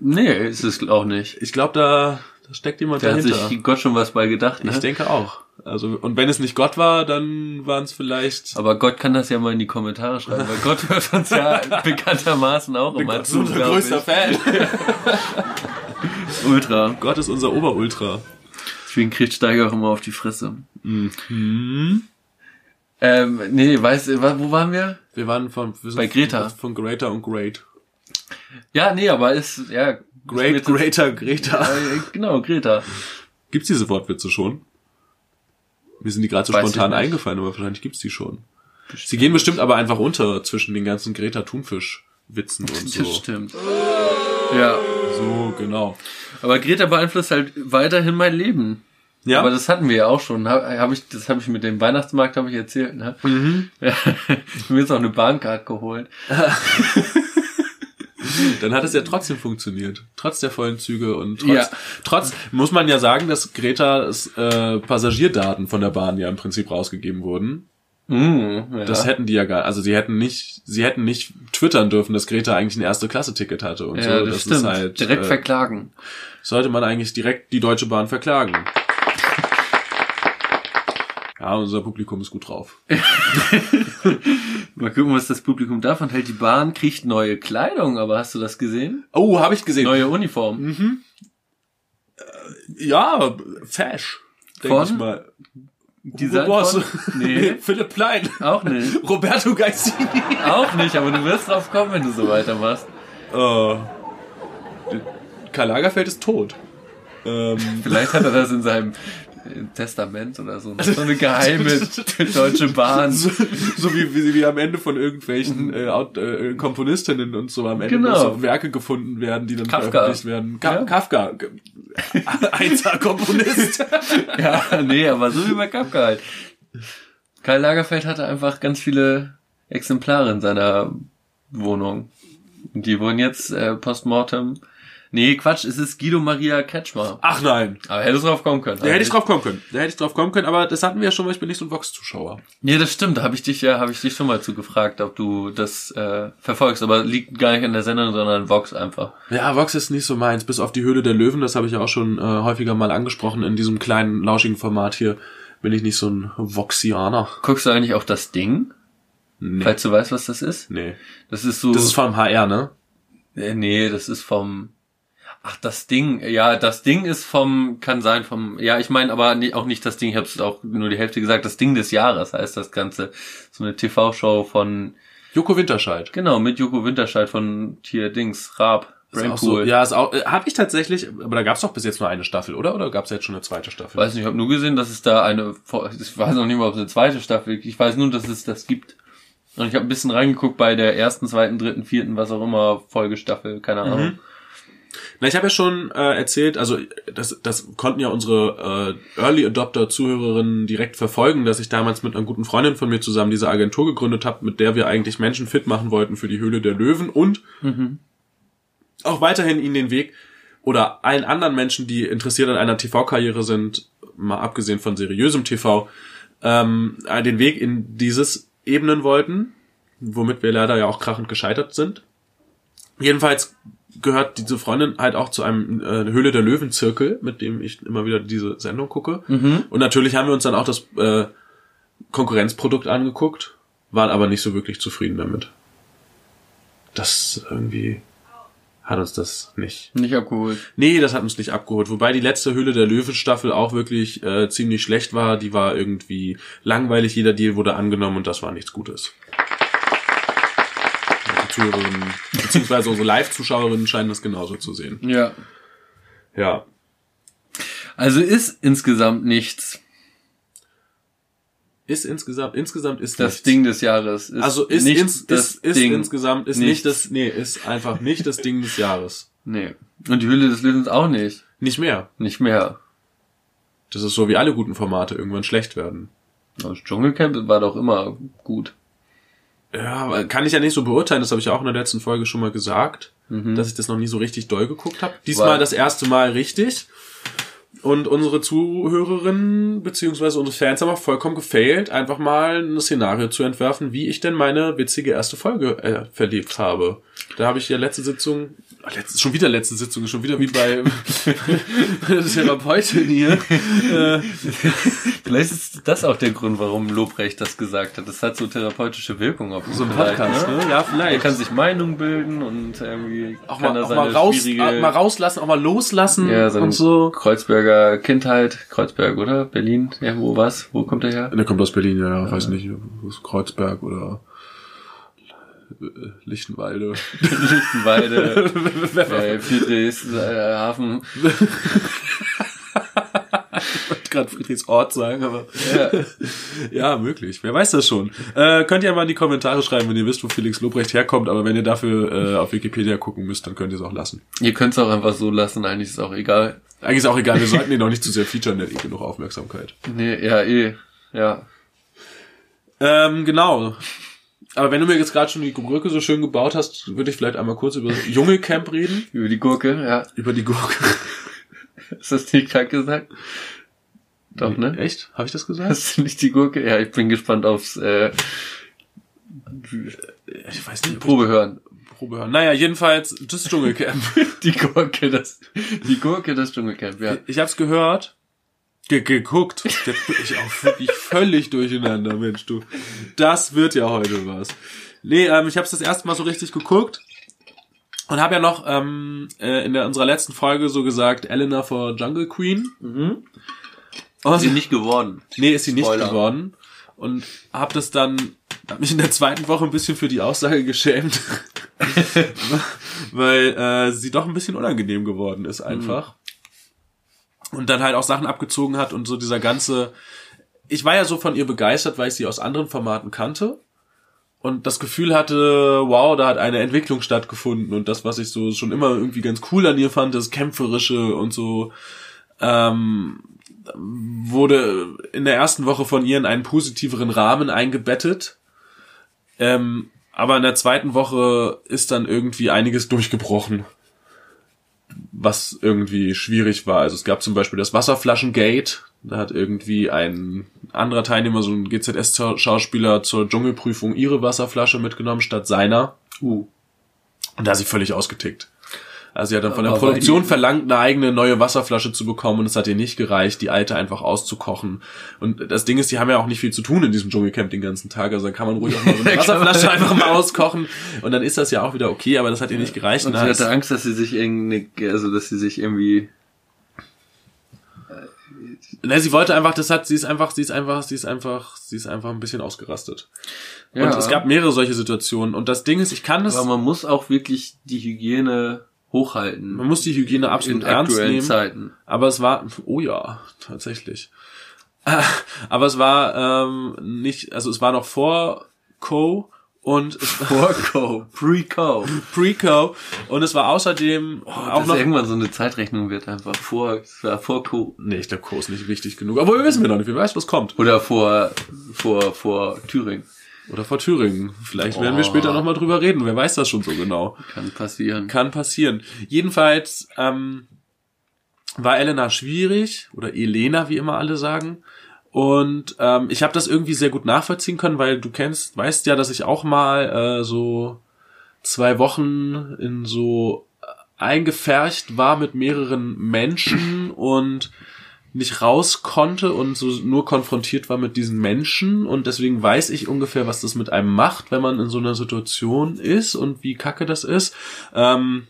Nee, ist es auch nicht. Ich glaube, da, da steckt jemand Da hat dahinter. sich Gott schon was bei gedacht, ne? Ich denke auch. Also, und wenn es nicht Gott war, dann waren es vielleicht Aber Gott kann das ja mal in die Kommentare schreiben, weil Gott hört uns ja *laughs* bekanntermaßen auch immer zu. glaub ich. Fan. *laughs* *laughs* Ultra. Gott ist unser Oberultra. Deswegen kriegt Steiger auch immer auf die Fresse. Mhm. Ähm, nee, weißt du, wo waren wir? Wir waren von wir Bei Greta. Von Greater und Great. Ja, nee, aber ist, ja. Great, ist Greater, Greta. Äh, genau, Greta. Gibt's diese Wortwitze schon? Mir sind die gerade so Weiß spontan eingefallen, aber wahrscheinlich gibt's die schon. Sie gehen bestimmt aber einfach unter zwischen den ganzen Greta Thunfisch Witzen und so. Das stimmt. Ja. So, genau. Aber Greta beeinflusst halt weiterhin mein Leben. Ja. Aber das hatten wir ja auch schon. Hab, hab ich, das habe ich mit dem Weihnachtsmarkt habe ich erzählt. Ne? Mhm. Ja, *laughs* ich mir jetzt auch eine Bahncard geholt. *laughs* Dann hat es ja trotzdem funktioniert. Trotz der vollen Züge und trotz, Ja. trotz muss man ja sagen, dass Greta's äh, Passagierdaten von der Bahn ja im Prinzip rausgegeben wurden. Mm, ja. Das hätten die ja gar, also sie hätten nicht, sie hätten nicht twittern dürfen, dass Greta eigentlich ein erste Klasse Ticket hatte und ja, so. das, stimmt. halt Direkt äh, verklagen. sollte man eigentlich direkt die Deutsche Bahn verklagen. *laughs* Ja, unser Publikum ist gut drauf. *laughs* Mal gucken, was das Publikum davon hält. Die Bahn kriegt neue Kleidung, aber hast du das gesehen? Oh, habe ich gesehen. Neue Uniform. Ja, Fash. Denke ich mal. Design Boss. von- *laughs* Nee, Philipp Plein. auch nicht. *laughs* Roberto Gaisini. Auch nicht, aber du wirst drauf kommen, wenn du so weitermachst. Äh, Karl Lagerfeld ist tot. Ähm, Vielleicht hat er das in seinem Testament oder so. *laughs* So eine geheime deutsche Bahn. so, so wie, wie, wie am Ende von irgendwelchen äh, äh, Komponistinnen und so am Ende Genau. so Werke gefunden werden, die dann Kafka. veröffentlicht werden. Ka Ja. Kafka. *laughs* Einser Komponist. *laughs* Ja, nee, aber so wie bei Kafka halt. Karl Lagerfeld hatte einfach ganz viele Exemplare in seiner Wohnung. Und die wurden jetzt äh, postmortem. Nee, Quatsch, es ist Guido Maria Kretschmer. Ach nein. Aber hättest du drauf kommen können. Da hätte ich drauf kommen können. Da hätte ich drauf kommen können, aber das hatten wir ja schon mal, ich bin nicht so ein Vox-Zuschauer. Nee, das stimmt. Da habe ich dich ja, habe ich dich schon mal zugefragt, ob du das äh, verfolgst. Aber liegt gar nicht an der Sendung, sondern Vox einfach. Ja, Vox ist nicht so meins, bis auf die Höhle der Löwen, das habe ich ja auch schon äh, häufiger mal angesprochen in diesem kleinen, lauschigen Format hier, bin ich nicht so ein Voxianer. Guckst du eigentlich auch das Ding? Nee. Falls du weißt, was das ist? nee. Das ist so. Das ist vom HR, ne? Äh, nee, das ist vom. Ach, das Ding, ja, das Ding ist vom, kann sein vom, ja, ich meine aber auch nicht das Ding, ich habe es auch nur die Hälfte gesagt, das Ding des Jahres heißt das Ganze. So eine TV-Show von, Joko Winterscheid. genau, mit Joko Winterscheid von hier Dings, Raab, Ist auch Brainpool. so, ja, ist auch, äh, habe ich tatsächlich, aber da gab's doch bis jetzt nur eine Staffel, oder? Oder gab's jetzt schon eine zweite Staffel? Weiß nicht, ich habe nur gesehen, dass es da eine, ich weiß noch nicht mal, ob es eine zweite Staffel gibt. Ich weiß nur, dass es das gibt. Und ich habe ein bisschen reingeguckt bei der ersten, zweiten, dritten, vierten, was auch immer, Folgestaffel, keine Ahnung. Na, ich habe ja schon äh, erzählt, also das, das konnten ja unsere äh, Early Adopter Zuhörerinnen direkt verfolgen, dass ich damals mit einer guten Freundin von mir zusammen diese Agentur gegründet habe, mit der wir eigentlich Menschen fit machen wollten für die Höhle der Löwen und auch weiterhin ihnen den Weg oder allen anderen Menschen, die interessiert an einer TV-Karriere sind, mal abgesehen von seriösem TV, ähm, äh, den Weg in dieses ebnen wollten, womit wir leider ja auch krachend gescheitert sind. Jedenfalls gehört diese Freundin halt auch zu einem äh, Höhle der Löwen Zirkel, mit dem ich immer wieder diese Sendung gucke. Und natürlich haben wir uns dann auch das äh, Konkurrenzprodukt angeguckt, waren aber nicht so wirklich zufrieden damit. Das irgendwie hat uns das nicht. Nicht abgeholt. Nee, das hat uns nicht abgeholt. Wobei die letzte Höhle der Löwen Staffel auch wirklich äh, ziemlich schlecht war. Die war irgendwie langweilig. Jeder Deal wurde angenommen und das war nichts Gutes. Zuhörerinnen, beziehungsweise unsere Live-Zuschauerinnen scheinen das genauso zu sehen. Ja. Ja. Also ist insgesamt nichts. Ist insgesamt, insgesamt ist Das nichts. Ding des Jahres ist Also ist, nicht ins, das ist, ist Ding. insgesamt, ist Nichts. nicht das, nee, ist einfach nicht das Ding des Jahres. Nee. Und die Hülle des Löwens auch nicht. Nicht mehr. Nicht mehr. Das ist so wie alle guten Formate irgendwann schlecht werden. Das Dschungelcamp war doch immer gut. Ja, kann ich ja nicht so beurteilen, das habe ich ja auch in der letzten Folge schon mal gesagt, dass ich das noch nie so richtig doll geguckt habe. Diesmal Weil- das erste Mal richtig. Und unsere Zuhörerinnen beziehungsweise unsere Fans haben auch vollkommen gefailt, einfach mal ein Szenario zu entwerfen, wie ich denn meine witzige erste Folge äh, verlebt habe. Da habe ich ja letzte Sitzung Letzte, schon wieder letzte Sitzung, schon wieder wie bei *laughs* der Therapeutin hier. *laughs* Vielleicht ist das auch der Grund, warum Lobrecht das gesagt hat. Das hat so therapeutische Wirkung auf so ein vielleicht, Podcast, ne? Ja, Er vielleicht. kann sich Meinung bilden und irgendwie auch kann mal, er auch seine mal, raus, schwierige äh, mal rauslassen, auch mal loslassen ja, und so. Kreuzberger Kindheit, Kreuzberg, oder? Berlin, ja, wo was? Wo kommt er her? Der kommt aus Berlin, ja, ja. weiß nicht, Kreuzberg oder Lichtenwalde. *laughs* Lichtenwalde, *laughs* äh, Friedrichshafen. Ich wollte gerade Friedrichsort sagen, aber Ja. *laughs* ja, möglich. Wer weiß das schon. Äh, könnt ihr mal in die Kommentare schreiben, wenn ihr wisst, wo Felix Lobrecht herkommt, aber wenn ihr dafür äh, auf Wikipedia gucken müsst, dann könnt ihr es auch lassen. Ihr könnt es auch einfach so lassen, eigentlich ist auch egal. Eigentlich ist auch egal, wir sollten ihn auch nicht zu sehr featuren, der hat eh genug Aufmerksamkeit. Nee, ja, eh. Ja. Ähm, genau. Aber wenn du mir jetzt gerade schon die Brücke so schön gebaut hast, würde ich vielleicht einmal kurz über das junge Camp reden. *laughs* Über die Gurke, ja. Über die Gurke. *laughs* Ist das nicht gerade gesagt? Doch, ne? Echt? Habe ich das gesagt? Hast du nicht die Gurke? Ja, ich bin gespannt aufs äh, Ich weiß nicht. Probe hören. Probe hören. Naja, jedenfalls das Dschungelcamp. *laughs* Die Gurke, das, die Gurke, das Dschungelcamp, ja. Ich hab's gehört. Ge geguckt. Jetzt bin ich auch wirklich völlig durcheinander, Mensch, du. Das wird ja heute was. Nee, ähm, ich hab's das erste Mal so richtig geguckt. Und habe ja noch ähm, äh, in der, unserer letzten Folge so gesagt, Eleanor for Jungle Queen. Mhm. Und, Sie nicht geworden. nee, ist sie nicht Spoiler. geworden. Und hab das dann, hab mich in der zweiten Woche ein bisschen für die Aussage geschämt. *laughs* weil äh, sie doch ein bisschen unangenehm geworden ist einfach. Und dann halt auch Sachen abgezogen hat und so dieser ganze. Ich war ja so von ihr begeistert, weil ich sie aus anderen Formaten kannte und das Gefühl hatte, wow, da hat eine Entwicklung stattgefunden und das, was ich so schon immer irgendwie ganz cool an ihr fand, das Kämpferische und so, ähm, wurde in der ersten Woche von ihr in einen positiveren Rahmen eingebettet. Ähm, aber in der zweiten Woche ist dann irgendwie einiges durchgebrochen, was irgendwie schwierig war. Also es gab zum Beispiel das Wasserflaschengate. Da hat irgendwie ein anderer Teilnehmer, so ein GZS-Schauspieler, zur Dschungelprüfung ihre Wasserflasche mitgenommen statt seiner. Uh. Und da ist sie völlig ausgetickt. Also sie hat dann von der Aber Produktion verlangt, eine eigene neue Wasserflasche zu bekommen und es hat ihr nicht gereicht, die alte einfach auszukochen. Und das Ding ist, die haben ja auch nicht viel zu tun in diesem Dschungelcamp den ganzen Tag, also dann kann man ruhig auch mal so *laughs* eine Wasserflasche einfach mal auskochen und dann ist das ja auch wieder okay, aber das hat ihr nicht gereicht. Und Und sie hatte Angst, dass sie sich irgendwie, also dass sie sich irgendwie. ne, sie wollte einfach, das hat, sie ist einfach, sie ist einfach, sie ist einfach, sie ist einfach ein bisschen ausgerastet. Und Ja. es gab mehrere solche Situationen und das Ding ist, ich kann das, Aber man muss auch wirklich die Hygiene hochhalten. man muss die Hygiene absolut in ernst nehmen. Zeiten. Aber es war, oh ja, tatsächlich. *laughs* Aber es war ähm, nicht, also es war noch vor Co und es war Vor-Co, Pre-Co. *laughs* Pre-Co und es war außerdem auch Auch noch. irgendwann so eine Zeitrechnung wird einfach vor, vor Co. Nee, ich glaube, Co ist nicht wichtig genug. Aber wir wissen wir noch nicht, wer weiß, was kommt. Oder vor, vor, vor Thüringen. Oder vor Thüringen. Vielleicht werden wir Oh. später nochmal drüber reden. Wer weiß das schon so genau. Kann passieren. Kann passieren. Jedenfalls ähm, war Elena schwierig oder Elena, wie immer alle sagen. Und ähm, ich habe das irgendwie sehr gut nachvollziehen können, weil du kennst, weißt ja, dass ich auch mal äh, so zwei Wochen in so eingefärcht war mit mehreren Menschen und nicht raus konnte und so nur konfrontiert war mit diesen Menschen und deswegen weiß ich ungefähr, was das mit einem macht, wenn man in so einer Situation ist und wie kacke das ist. Ähm,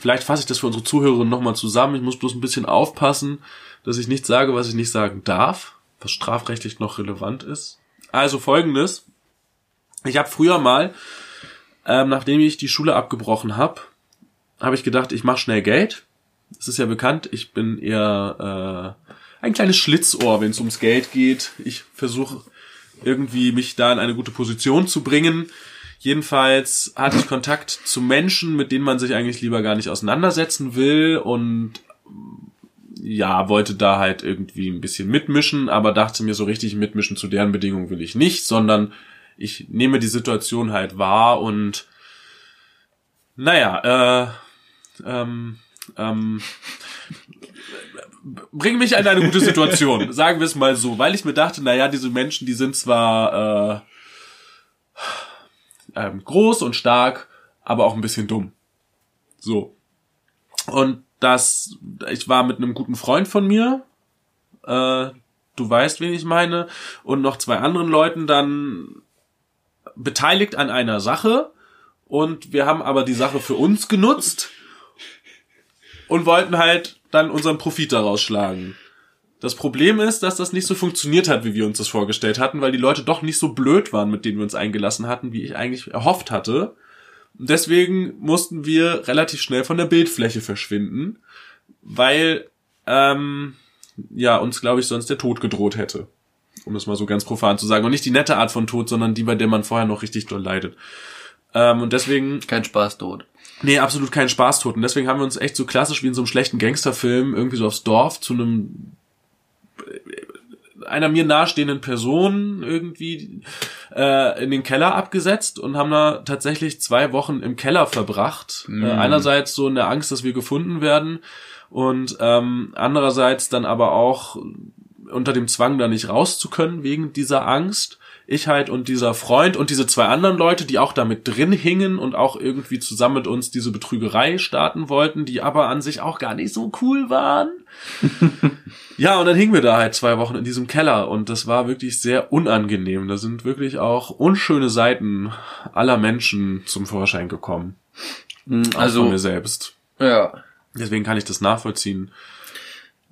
vielleicht fasse ich das für unsere Zuhörerinnen nochmal zusammen. Ich muss bloß ein bisschen aufpassen, dass ich nicht sage, was ich nicht sagen darf, was strafrechtlich noch relevant ist. Also folgendes. Ich habe früher mal, ähm, nachdem ich die Schule abgebrochen habe, habe ich gedacht, ich mache schnell Geld. Es ist ja bekannt, ich bin eher äh, ein kleines Schlitzohr, wenn es ums Geld geht. Ich versuche irgendwie mich da in eine gute Position zu bringen. Jedenfalls hatte ich Kontakt zu Menschen, mit denen man sich eigentlich lieber gar nicht auseinandersetzen will und ja, wollte da halt irgendwie ein bisschen mitmischen, aber dachte mir so richtig mitmischen zu deren Bedingungen will ich nicht, sondern ich nehme die Situation halt wahr und naja, äh, ähm, ähm, bring mich in eine gute Situation, *laughs* sagen wir es mal so, weil ich mir dachte, naja, diese Menschen, die sind zwar äh, ähm, groß und stark, aber auch ein bisschen dumm. So. Und das, ich war mit einem guten Freund von mir, äh, du weißt, wen ich meine, und noch zwei anderen Leuten dann beteiligt an einer Sache. Und wir haben aber die Sache für uns genutzt und wollten halt dann unseren Profit daraus schlagen. Das Problem ist, dass das nicht so funktioniert hat, wie wir uns das vorgestellt hatten, weil die Leute doch nicht so blöd waren, mit denen wir uns eingelassen hatten, wie ich eigentlich erhofft hatte. Deswegen mussten wir relativ schnell von der Bildfläche verschwinden, weil ähm, ja uns, glaube ich, sonst der Tod gedroht hätte. Um es mal so ganz profan zu sagen. Und nicht die nette Art von Tod, sondern die, bei der man vorher noch richtig doll leidet. Ähm, und deswegen. Kein Spaß tot. Nee, absolut kein Spaßtod. Und deswegen haben wir uns echt so klassisch wie in so einem schlechten Gangsterfilm irgendwie so aufs Dorf zu einem einer mir nahestehenden Person irgendwie äh, in den Keller abgesetzt und haben da tatsächlich zwei Wochen im Keller verbracht. Mm. Äh, einerseits so in der Angst, dass wir gefunden werden und ähm, andererseits dann aber auch unter dem Zwang, da nicht raus zu können wegen dieser Angst ich halt und dieser Freund und diese zwei anderen Leute, die auch damit drin hingen und auch irgendwie zusammen mit uns diese Betrügerei starten wollten, die aber an sich auch gar nicht so cool waren. *laughs* ja, und dann hingen wir da halt zwei Wochen in diesem Keller und das war wirklich sehr unangenehm. Da sind wirklich auch unschöne Seiten aller Menschen zum Vorschein gekommen. Also von mir selbst. Ja. Deswegen kann ich das nachvollziehen.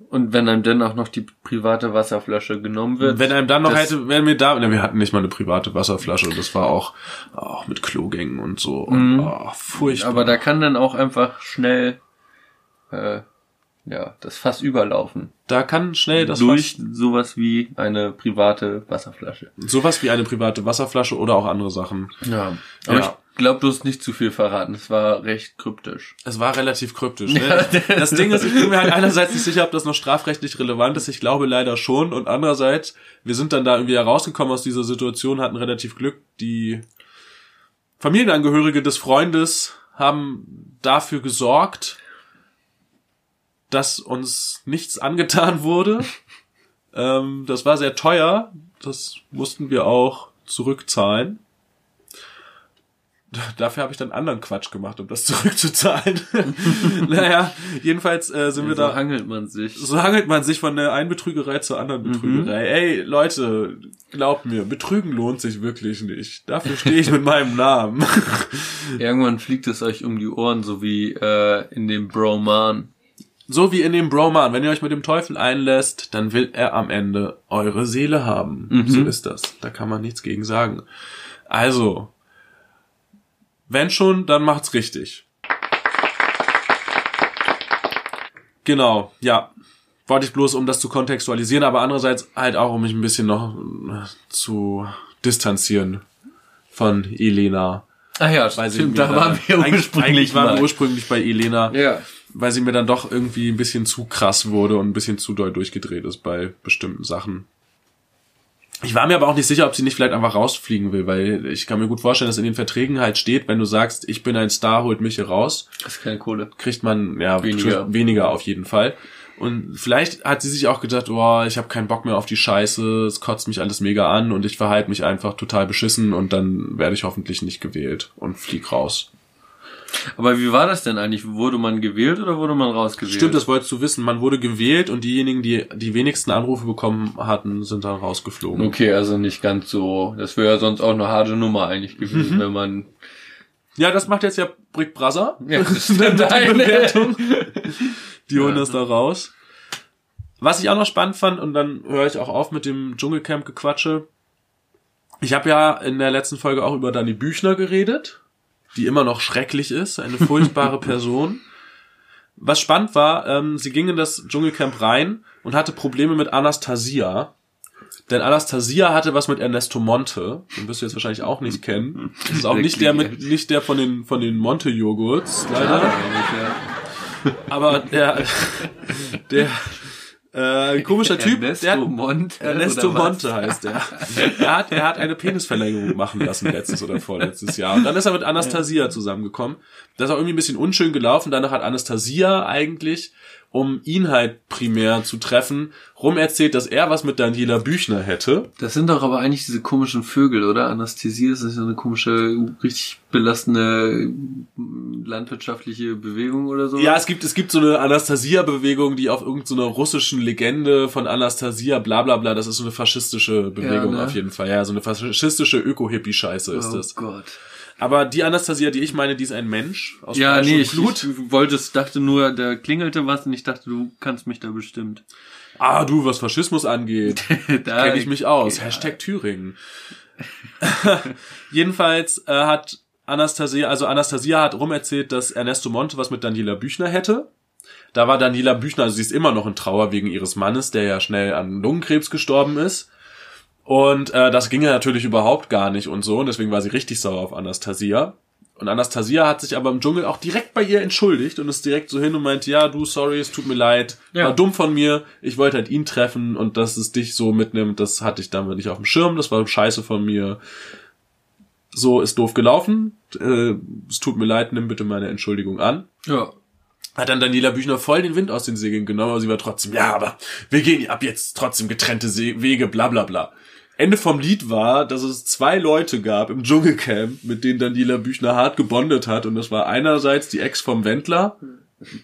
Und wenn einem dann auch noch die private Wasserflasche genommen wird. Wenn einem dann noch hätte, wenn wir da, ne, wir hatten nicht mal eine private Wasserflasche und das war auch, auch mit Klogängen und so. Und, oh, furchtbar. Aber da kann dann auch einfach schnell, äh, ja, das Fass überlaufen. Da kann schnell das Durch Fass sowas wie eine private Wasserflasche. Sowas wie eine private Wasserflasche oder auch andere Sachen. Ja. Aber ja. Glaube, du hast nicht zu viel verraten. Es war recht kryptisch. Es war relativ kryptisch. *laughs* Ne? das Ding ist, ich bin mir halt einerseits nicht sicher, ob das noch strafrechtlich relevant ist. Ich glaube leider schon. Und andererseits, wir sind dann da irgendwie herausgekommen aus dieser Situation, hatten relativ Glück. Die Familienangehörige des Freundes haben dafür gesorgt, dass uns nichts angetan wurde. ähm, das war sehr teuer. Das mussten wir auch zurückzahlen. *laughs* Dafür habe ich dann anderen Quatsch gemacht, um das zurückzuzahlen. *laughs* naja, jedenfalls äh, sind ja, wir so da. So hangelt man sich. So hangelt man sich von der einen Betrügerei zur anderen mhm. Betrügerei. Mhm. Ey, Leute, glaubt mir, Betrügen lohnt sich wirklich nicht. Dafür stehe ich mit meinem Namen. *laughs* Irgendwann fliegt es euch um die Ohren, so wie äh, in dem Broman. So wie in dem Broman, wenn ihr euch mit dem Teufel einlässt, dann will er am Ende eure Seele haben. Mhm. So ist das. Da kann man nichts gegen sagen. Also, wenn schon, dann macht's richtig. Genau, ja. Wollte ich bloß, um das zu kontextualisieren, aber andererseits halt auch, um mich ein bisschen noch äh, zu distanzieren von Elena. Ah ja, stimmt, da waren wir ursprünglich eigentlich waren wir ursprünglich bei Elena. Ja weil sie mir dann doch irgendwie ein bisschen zu krass wurde und ein bisschen zu doll durchgedreht ist bei bestimmten Sachen. Ich war mir aber auch nicht sicher, ob sie nicht vielleicht einfach rausfliegen will, weil ich kann mir gut vorstellen, dass in den Verträgen halt steht, wenn du sagst, ich bin ein Star, holt mich hier raus. Das ist keine Kohle. Kriegt man ja weniger, weniger auf jeden Fall. Und vielleicht hat sie sich auch gedacht, oh, ich habe keinen Bock mehr auf die Scheiße, es kotzt mich alles mega an und ich verhalte mich einfach total beschissen und dann werde ich hoffentlich nicht gewählt und flieg raus. Aber wie war das denn eigentlich? Wurde man gewählt oder wurde man rausgewählt? Stimmt, das wolltest du wissen. Man wurde gewählt und diejenigen, die die wenigsten Anrufe bekommen hatten, sind dann rausgeflogen. Okay, also nicht ganz so. Das wäre ja sonst auch eine harte Nummer eigentlich gewesen, mhm. wenn man. Ja, das macht jetzt ja Brick Brother. Ja, das *laughs* ist eine Bewertung. *laughs* Die holen ja. das da raus. Was ich auch noch spannend fand, und dann höre ich auch auf mit dem Dschungelcamp-Gequatsche. Ich habe ja in der letzten Folge auch über Dani Büchner geredet die immer noch schrecklich ist, eine furchtbare *laughs* Person. Was spannend war, ähm, sie ging in das Dschungelcamp rein und hatte Probleme mit Anastasia. Denn Anastasia hatte was mit Ernesto Monte, den wirst du jetzt wahrscheinlich auch nicht kennen. Das ist auch nicht der mit, nicht der von den, von den Monte-Joghurts, leider. Aber der, *laughs* der, äh, komischer Typ. Ernesto der, Monte. Ernesto Monte heißt er. er, hat, er hat eine Penisverlängerung machen lassen letztes oder vorletztes Jahr. Und dann ist er mit Anastasia zusammengekommen. Das ist auch irgendwie ein bisschen unschön gelaufen. Danach hat Anastasia eigentlich um ihn halt primär zu treffen, rum erzählt, dass er was mit Daniela Büchner hätte. Das sind doch aber eigentlich diese komischen Vögel, oder? Anästhesie, ist so eine komische, richtig belastende landwirtschaftliche Bewegung oder so. Ja, es gibt, es gibt so eine Anastasia-Bewegung, die auf irgendeiner so russischen Legende von Anastasia, bla bla bla, das ist so eine faschistische Bewegung Ja, ne? auf jeden Fall. Ja, so eine faschistische Öko-Hippie-Scheiße ist oh das. Gott. Aber die Anastasia, die ich meine, die ist ein Mensch aus Ja, Fleisch nee, und ich, Blut. ich wollte es, dachte nur, da klingelte was und ich dachte, du kannst mich da bestimmt. Ah, du, was Faschismus angeht, *laughs* da kenne ich mich aus. Ja. Hashtag Thüringen. *laughs* Jedenfalls äh, hat Anastasia, also Anastasia hat rumerzählt, dass Ernesto Monte was mit Daniela Büchner hätte. Da war Daniela Büchner, also sie ist immer noch in Trauer wegen ihres Mannes, der ja schnell an Lungenkrebs gestorben ist. Und äh, das ging ja natürlich überhaupt gar nicht und so, und deswegen war sie richtig sauer auf Anastasia. Und Anastasia hat sich aber im Dschungel auch direkt bei ihr entschuldigt und ist direkt so hin und meinte, ja, du, sorry, es tut mir leid, Ja. war dumm von mir, ich wollte halt ihn treffen und dass es dich so mitnimmt, das hatte ich damals nicht auf dem Schirm, das war scheiße von mir. So ist doof gelaufen, äh, es tut mir leid, nimm bitte meine Entschuldigung an Ja. hat dann Daniela Büchner voll den Wind aus den Segeln genommen, aber sie war trotzdem, ja, aber wir gehen ab jetzt trotzdem getrennte Wege, bla bla bla. Ende vom Lied war, dass es zwei Leute gab im Dschungelcamp, mit denen Daniela Büchner hart gebondet hat. Und das war einerseits die Ex vom Wendler,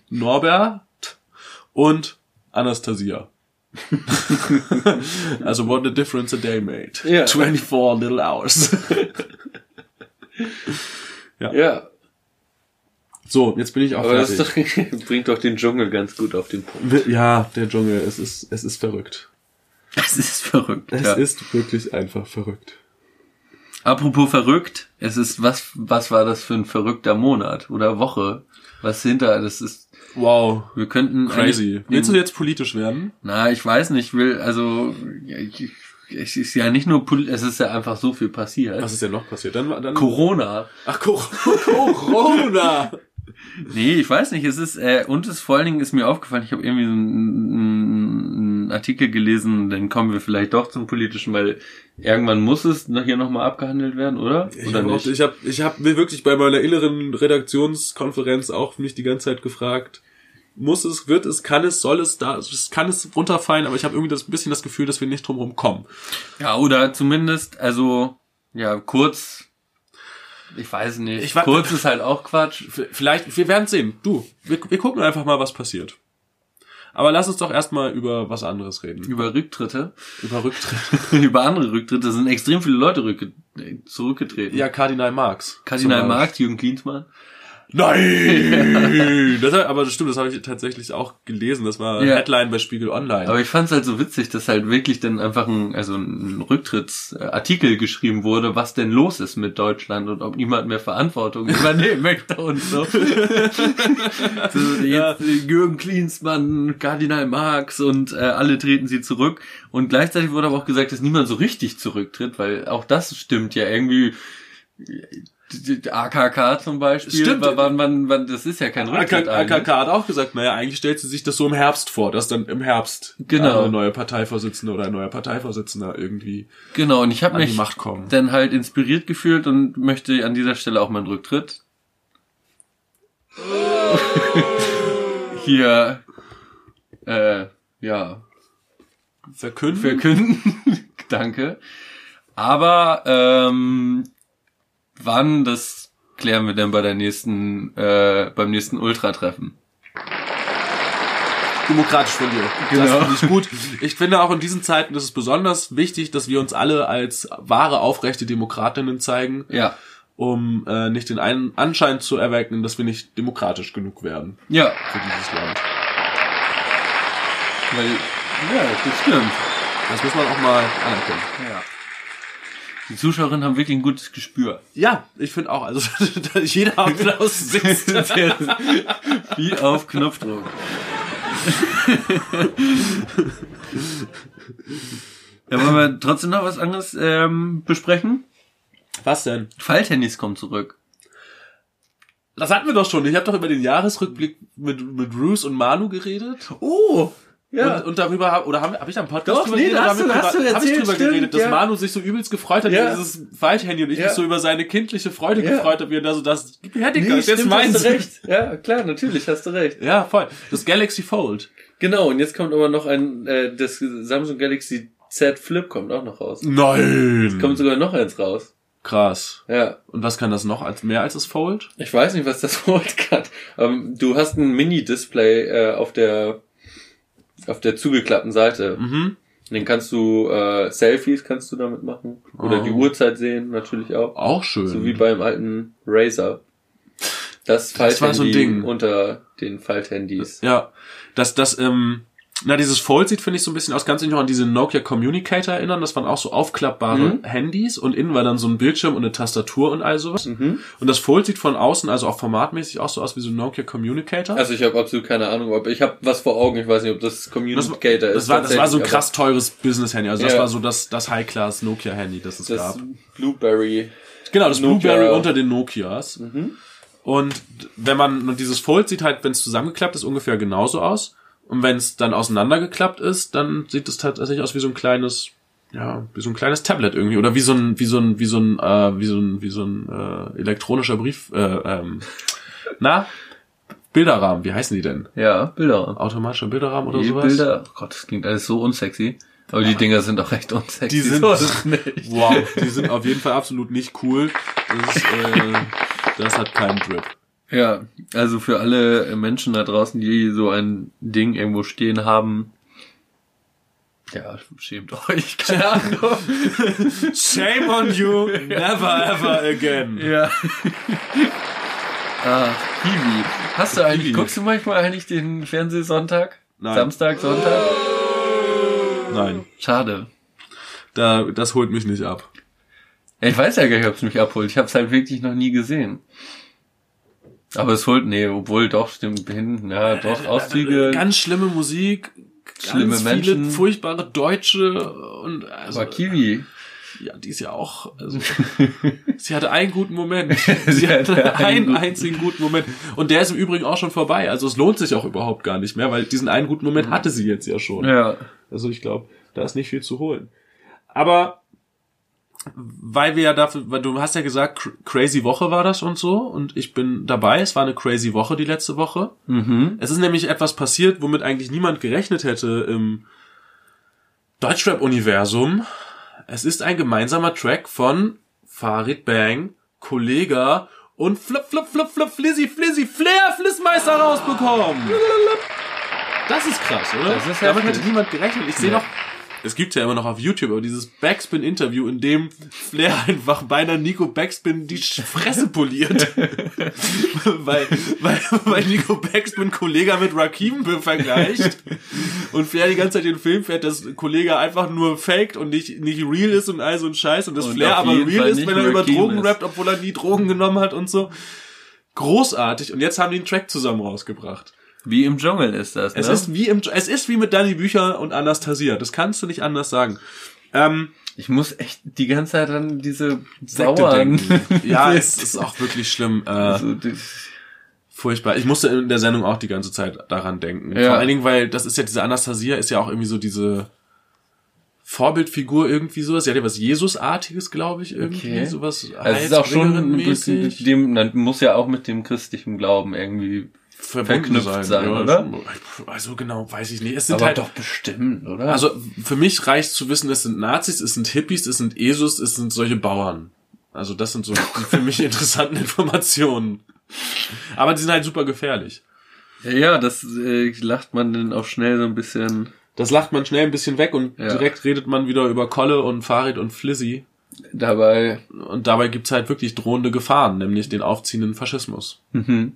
Norbert und Anastasia. *laughs* also what a difference a day made. Ja. 24 little hours. *laughs* Ja. So, jetzt bin ich auch Aber das fertig. ist *laughs* doch, bringt doch den Dschungel ganz gut auf den Punkt. Ja, der Dschungel, es ist, es ist verrückt. Das ist verrückt. Es ja. ist wirklich einfach verrückt. Apropos verrückt, es ist, was, was war das für ein verrückter Monat oder Woche? Was hinter, das ist, Wow. wir könnten. Crazy. Willst du jetzt politisch werden? Na, ich weiß nicht, ich will, also, ich, es ist ja nicht nur, es ist ja einfach so viel passiert. Was ist denn noch passiert? Dann, dann Corona. Ach, Co Corona. *laughs* Nee, ich weiß nicht, es ist, äh, und es vor allen Dingen ist mir aufgefallen, ich habe irgendwie so einen, einen Artikel gelesen, dann kommen wir vielleicht doch zum Politischen, weil irgendwann muss es noch hier nochmal abgehandelt werden, oder? Ich oder habe nicht? ich hab, ich hab mir wirklich bei meiner inneren Redaktionskonferenz auch mich die ganze Zeit gefragt, muss es, wird es, kann es, soll es, da, es kann es runterfallen, aber ich habe irgendwie das ein bisschen das Gefühl, dass wir nicht drumherum kommen. Ja, oder zumindest, also, ja, kurz, ich weiß nicht, Ich kurz ist halt auch Quatsch. Vielleicht, wir werden sehen. Du, wir, wir gucken einfach mal, was passiert. Aber lass uns doch erstmal über was anderes reden. Über Rücktritte, Über Rücktritt. *laughs* über andere Rücktritte sind extrem viele Leute rückge zurückgetreten. Ja, Kardinal Marx. Kardinal. Marx, Jürgen Klinsmann. Nein! *laughs* das, aber das stimmt, das habe ich tatsächlich auch gelesen. Das war Ja. Headline bei Spiegel Online. Aber ich fand's halt so witzig, dass halt wirklich dann einfach ein, also ein Rücktrittsartikel geschrieben wurde, was denn los ist mit Deutschland und ob niemand mehr Verantwortung *laughs* übernehmen möchte und so. *laughs* so jetzt äh, Jürgen Klinsmann, Kardinal Marx und äh, alle treten sie zurück. Und gleichzeitig wurde aber auch gesagt, dass niemand so richtig zurücktritt, weil auch das stimmt ja irgendwie. Die AKK zum Beispiel, Stimmt. Wann, wann, wann, das ist ja kein Rücktritt. AKK eigentlich. hat auch gesagt, naja, eigentlich stellt sie sich das so im Herbst vor, dass dann im Herbst Genau. eine neue Parteivorsitzende oder ein neuer Parteivorsitzender irgendwie Genau, und ich habe an die mich Macht kommen. dann halt inspiriert gefühlt und möchte an dieser Stelle auch meinen Rücktritt *laughs* hier äh, ja Verkünden? verkünden. *laughs* Danke. Aber ähm, wann das klären wir dann bei der nächsten äh, beim nächsten Ultratreffen. Demokratisch von dir. Genau. Das finde ich gut. Ich finde auch in diesen Zeiten ist es besonders wichtig, dass wir uns alle als wahre, aufrechte Demokratinnen zeigen, Ja, um äh, nicht den einen Anschein zu erwecken, dass wir nicht demokratisch genug werden ja, für dieses Land. weil ja, das stimmt. Das muss man auch mal anerkennen. Ja. Die Zuschauerinnen haben wirklich ein gutes Gespür. Ja, ich finde auch, also *laughs* jeder Applaus *laughs* sitzt. Wie auf Knopfdruck. ja, wollen wir trotzdem noch was anderes ähm, besprechen? Was denn? Falltennis kommt zurück. Das hatten wir doch schon. Ich habe doch über den Jahresrückblick mit, mit Bruce und Manu geredet. Oh! Ja. Und, und darüber hab, oder habe hab ich da einen Podcast Doch, drüber nee, geredet? hast du- hast du drüber- hab ich erzählt, drüber stimmt, geredet, dass ja. Manu sich so übelst gefreut hat Ja. über dieses Falthandy und ich Ja. mich so über seine kindliche Freude Ja. gefreut habe, wie er da so das, her, Digga, Nee, jetzt stimmt, hast du recht. Ja, klar, natürlich, hast du recht. Ja, voll. Das Galaxy Fold. Genau, und jetzt kommt aber noch ein, äh, das Samsung Galaxy Z Flip kommt auch noch raus. Nein. Kommt sogar noch eins raus. Krass. Ja. Und was kann das noch als mehr als das Fold? Ich weiß nicht, was das *laughs* Fold kann. Ähm, du hast ein Mini-Display äh, auf der auf der zugeklappten Seite. Mhm. Den kannst du äh, Selfies kannst du damit machen oder Oh. die Uhrzeit sehen natürlich auch, Auch schön. so wie beim alten Razer. Das Das war so ein Falthandy Ding. unter den Falthandys. Ja, das, das, ähm, na, dieses Fold sieht, finde ich, so ein bisschen aus. Kannst du dich noch an diese Nokia Communicator erinnern? Das waren auch so aufklappbare Mhm. Handys und innen war dann so ein Bildschirm und eine Tastatur und all sowas. Mhm. Und das Fold sieht von außen, also auch formatmäßig, auch so aus wie so ein Nokia Communicator. Also ich habe absolut keine Ahnung, ob ich habe was vor Augen. Ich weiß nicht, ob das das, Communicator das, ist. war, das war so ein krass teures Business-Handy. Also das Ja. war so das, das High-Class Nokia-Handy, das es aber gab. Das Blueberry. Genau, das Nokia. Blueberry unter den Nokias. Mhm. Und wenn man, und dieses Fold sieht halt, wenn es zusammengeklappt ist, ungefähr genauso aus. Und wenn es dann auseinandergeklappt ist, dann sieht es tatsächlich aus wie so ein kleines, ja, wie so ein kleines Tablet irgendwie. Oder wie so ein, wie so ein, wie so ein, äh, wie so ein, wie so ein äh, elektronischer Brief, äh, ähm, *laughs* na, Bilderrahmen, wie heißen die denn? Ja, Bilder. Automatischer Bilderrahmen oder Die sowas? Bilder. Oh Gott, das klingt alles so unsexy. Aber die Dinger sind auch recht unsexy. Die sind-. *laughs* Wow, die sind auf jeden Fall absolut nicht cool. Das, ist, äh, das hat keinen Drip. Ja, also für alle Menschen da draußen, die so ein Ding irgendwo stehen haben, ja, schämt euch, keine Ahnung. Shame on you, never ever again. ja. *laughs* ah, Kiwi. Hast du eigentlich, Kiwi. guckst du manchmal eigentlich den Fernsehsonntag? Nein. Samstag, Sonntag? Nein, Schade. da, das holt mich nicht ab. Ich weiß ja gar nicht, ob es mich abholt. Ich habe es halt wirklich noch nie gesehen. Aber es holt, nee, obwohl doch, stimmt, hinten, ja, doch, Auszüge. Ganz schlimme Musik, Schlimme ganz Menschen. viele furchtbare Deutsche und also, aber Kiwi. ja, die ist ja auch, also, *laughs* sie hatte einen guten Moment. *laughs* Sie hatte einen einzigen guten Moment. Und der ist im Übrigen auch schon vorbei. Also es lohnt sich auch überhaupt gar nicht mehr, weil diesen einen guten Moment hatte sie jetzt ja schon. Ja. Also ich glaube, da ist nicht viel zu holen. Aber weil wir ja dafür, weil du hast ja gesagt, cr- crazy Woche war das und so und ich bin dabei. Es war eine crazy Woche die letzte Woche. Mhm. Es ist nämlich etwas passiert, womit eigentlich niemand gerechnet hätte im Deutschrap-Universum. Es ist ein gemeinsamer Track von Farid Bang, Kollega und Flip, Flip, Flip, Flip, Flizzy, Flizzy, Flair, Flissmeister rausbekommen. Das ist krass, oder? Das ist Damit heftig. hätte niemand gerechnet. Ich sehe Ja. noch, es gibt ja immer noch auf YouTube, aber dieses Backspin-Interview, in dem Flair *laughs* einfach beinahe Nico Backspin die Fresse poliert. *laughs* weil, weil, weil Nico Backspin Kollege mit Rakim vergleicht. Und Flair die ganze Zeit den Film fährt, dass Kollege einfach nur faked und nicht, nicht real ist und all so ein Scheiß. Und dass Und Flair aber real Fall ist, wenn er über Rakim Drogen ist. rappt, obwohl er nie Drogen genommen hat und so. Großartig. Und jetzt haben die einen Track zusammen rausgebracht. Wie im Dschungel ist das, ne? Es ist wie im, es ist wie mit Danny Bücher und Anastasia. Das kannst du nicht anders sagen. Ähm, ich muss echt die ganze Zeit an diese Sekte Bauern. denken. *laughs* Ja, es ist auch wirklich schlimm. Äh, also, furchtbar. Ich musste in der Sendung auch die ganze Zeit daran denken. Ja. Vor allen Dingen, weil das ist ja diese Anastasia ist ja auch irgendwie so diese Vorbildfigur irgendwie sowas. Sie hat ja was Jesusartiges, glaube ich, irgendwie Okay. sowas. also es ist auch schon ein bisschen mit dem, dann muss ja auch mit dem christlichen Glauben irgendwie, verbunden verknüpft sein, oder? schon. Also genau, weiß ich nicht. Es sind aber halt doch bestimmt, oder? Also für mich reicht zu wissen, es sind Nazis, es sind Hippies, es sind Jesus, es sind solche Bauern. Also das sind so für mich *laughs* interessanten Informationen. Aber die sind halt super gefährlich. ja, ja, das äh, lacht man dann auch schnell so ein bisschen Das lacht man schnell ein bisschen weg und Ja. direkt redet man wieder über Kolle und Farid und Flizzy. dabei. Und dabei gibt's halt wirklich drohende Gefahren, nämlich den aufziehenden Faschismus. Mhm.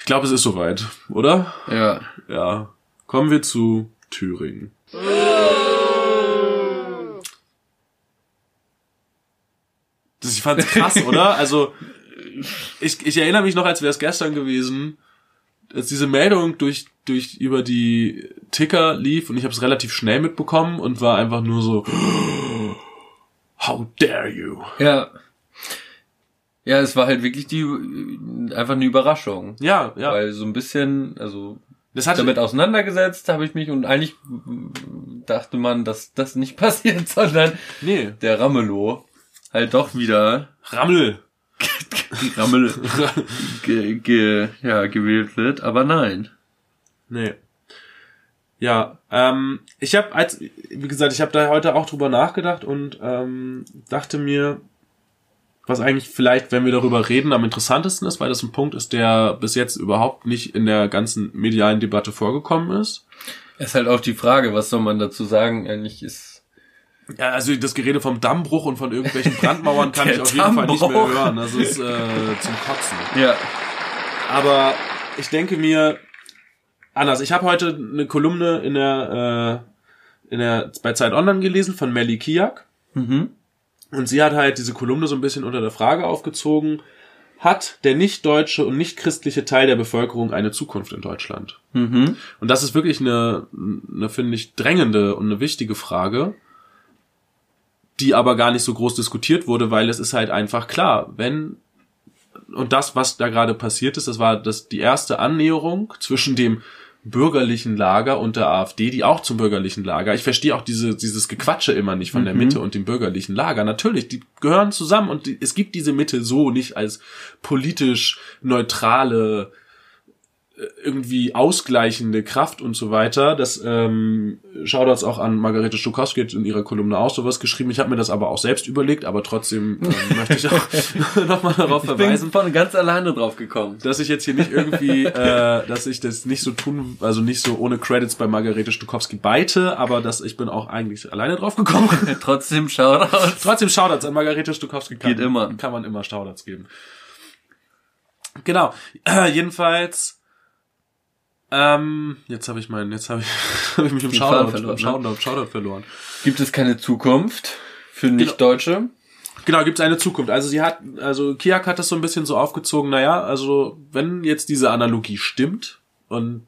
Ich glaube, es ist soweit, oder? Ja. Ja. Kommen wir zu Thüringen. Das, ich fand's krass, *laughs* oder? Also, ich, ich erinnere mich noch, als wäre es gestern gewesen, als diese Meldung durch, durch über die Ticker lief und ich habe es relativ schnell mitbekommen und war einfach nur so, *gasps* how dare you? Ja. Ja, es war halt wirklich die einfach eine Überraschung. Ja, ja. Weil so ein bisschen, also Das hat damit auseinandergesetzt, habe ich mich und eigentlich dachte man, dass das nicht *laughs* passiert, sondern nee. der Ramelow halt doch wieder Rammel. *laughs* Rammel ge, ge, ja, gewählt wird, aber nein. Nee. Ja, ähm, ich habe als wie gesagt, ich habe da heute auch drüber nachgedacht und ähm, dachte mir, was eigentlich vielleicht, wenn wir darüber reden, am interessantesten ist, weil das ein Punkt ist, der bis jetzt überhaupt nicht in der ganzen medialen Debatte vorgekommen ist. Ist halt auch die Frage, was soll man dazu sagen? Eigentlich ist ja, also das Gerede vom Dammbruch und von irgendwelchen Brandmauern *laughs* kann ich auf jeden Fall nicht mehr hören. Das ist äh, zum Kotzen. ja Aber ich denke mir anders. Ich habe heute eine Kolumne in der äh, in der bei Zeit Online gelesen von Melly Kiak mhm. Und sie hat halt diese Kolumne so ein bisschen unter der Frage aufgezogen: Hat der nicht deutsche und nicht christliche Teil der Bevölkerung eine Zukunft in Deutschland? Mhm. Und das ist wirklich eine, eine finde ich drängende und eine wichtige Frage, die aber gar nicht so groß diskutiert wurde, weil es ist halt einfach klar, wenn und das, was da gerade passiert ist, das war das die erste Annäherung zwischen dem bürgerlichen Lager und der AfD, die auch zum bürgerlichen Lager. Ich verstehe auch diese, dieses Gequatsche immer nicht von der Mitte und dem bürgerlichen Lager. Natürlich, die gehören zusammen und die, es gibt diese Mitte so nicht als politisch neutrale irgendwie ausgleichende Kraft und so weiter. Das ähm, Shoutouts auch an Margarete Stokowski hat in ihrer Kolumne auch sowas geschrieben. Ich habe mir das aber auch selbst überlegt, aber trotzdem ähm, *laughs* möchte ich auch *laughs* nochmal darauf Ich bin verweisen von ganz alleine drauf gekommen. dass ich jetzt hier nicht irgendwie, *laughs* äh, dass ich das nicht so tun, also nicht so ohne Credits bei Margarete Stukowski beite, aber dass ich bin auch eigentlich alleine drauf gekommen. Trotzdem Shoutout. Trotzdem Shoutouts an Margarete Stukowski. Kann, Geht immer. Kann man immer Shoutouts geben. Genau. Äh, jedenfalls, ähm, jetzt habe ich meinen, jetzt habe ich, *laughs* hab ich mich im Shoutout, verloren, ne? Shoutout, Shoutout verloren. Gibt es keine Zukunft für Nicht-Deutsche? Genau, gibt es eine Zukunft. Also sie hat, also Kiak hat das so ein bisschen so aufgezogen, naja, also wenn jetzt diese Analogie stimmt und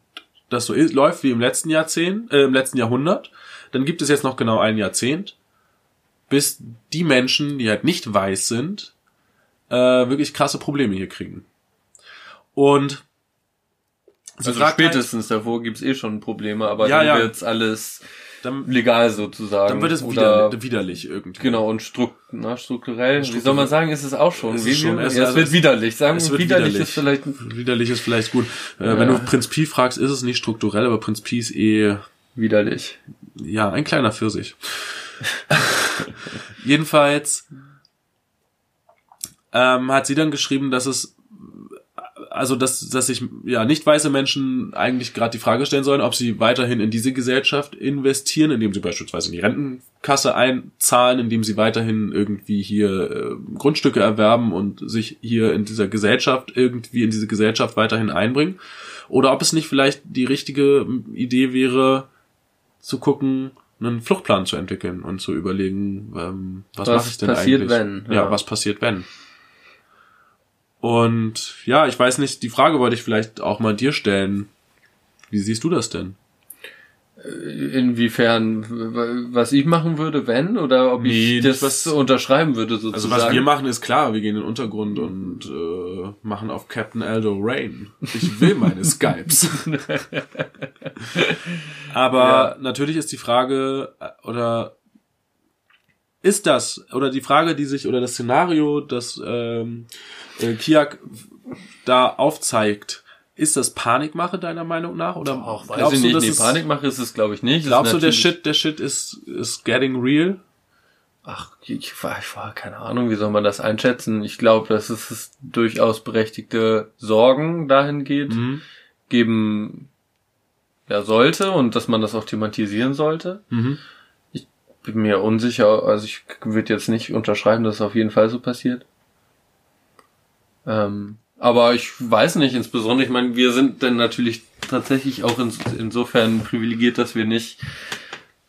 das so ist, läuft wie im letzten Jahrzehnt, äh, im letzten Jahrhundert, dann gibt es jetzt noch genau ein Jahrzehnt, bis die Menschen, die halt nicht weiß sind, äh, wirklich krasse Probleme hier kriegen. Und sie Also halt- spätestens davor gibt's eh schon Probleme, aber Ja, dann ja. wird's alles dann, legal sozusagen. dann wird es Oder, wieder, widerlich irgendwie. Genau, und struk na, strukturell, wie soll Strukturell. man sagen, ist es auch schon. Es Wie, ist schon- wie, es- ja, es also wird es- widerlich. Sagen es wir, wird widerlich, widerlich. ist vielleicht Widerlich ist vielleicht gut. Äh, Wenn du Prinz Pi fragst, ist es nicht strukturell, aber Prinz Pi ist eh widerlich. Ja, ein kleiner Pfirsich. *laughs* Jedenfalls ähm, hat sie dann geschrieben, dass es also dass, dass sich ja nicht weiße Menschen eigentlich gerade die Frage stellen sollen, ob sie weiterhin in diese Gesellschaft investieren, indem sie beispielsweise in die Rentenkasse einzahlen, indem sie weiterhin irgendwie hier äh, Grundstücke erwerben und sich hier in dieser Gesellschaft irgendwie in diese Gesellschaft weiterhin einbringen, oder ob es nicht vielleicht die richtige Idee wäre, zu gucken, einen Fluchtplan zu entwickeln und zu überlegen, ähm, was, Was mache ich denn passiert, eigentlich? wenn, Ja. ja. was passiert, wenn? Und ja, ich weiß nicht, die Frage wollte ich vielleicht auch mal dir stellen. Wie siehst du das denn? Inwiefern, w- was ich machen würde, wenn, oder ob Nee, ich das was- unterschreiben würde Also sozusagen. was wir machen ist klar, wir gehen in den Untergrund und äh, machen auf Captain Aldo Rain. Ich will meine Skypes. *laughs* Aber Ja. natürlich ist die Frage, äh, oder ist das, oder die Frage, die sich, oder das Szenario, das ähm, äh, Kiak da aufzeigt, ist das Panikmache deiner Meinung nach? Oder Auch weiß ich nicht, dass nee, es- Panikmache ist es glaube ich nicht. Glaubst du, der Shit, der Shit ist, ist getting real? Ach, ich war, ich war, keine Ahnung, wie soll man das einschätzen? Ich glaube, dass es, durchaus berechtigte Sorgen dahin geht, Mhm. geben ja sollte und dass man das auch thematisieren sollte. Mhm. Bin mir unsicher, also ich würde jetzt nicht unterschreiben, dass es auf jeden Fall so passiert. Ähm, aber ich weiß nicht, insbesondere, ich meine, wir sind dann natürlich tatsächlich auch ins, insofern privilegiert, dass wir nicht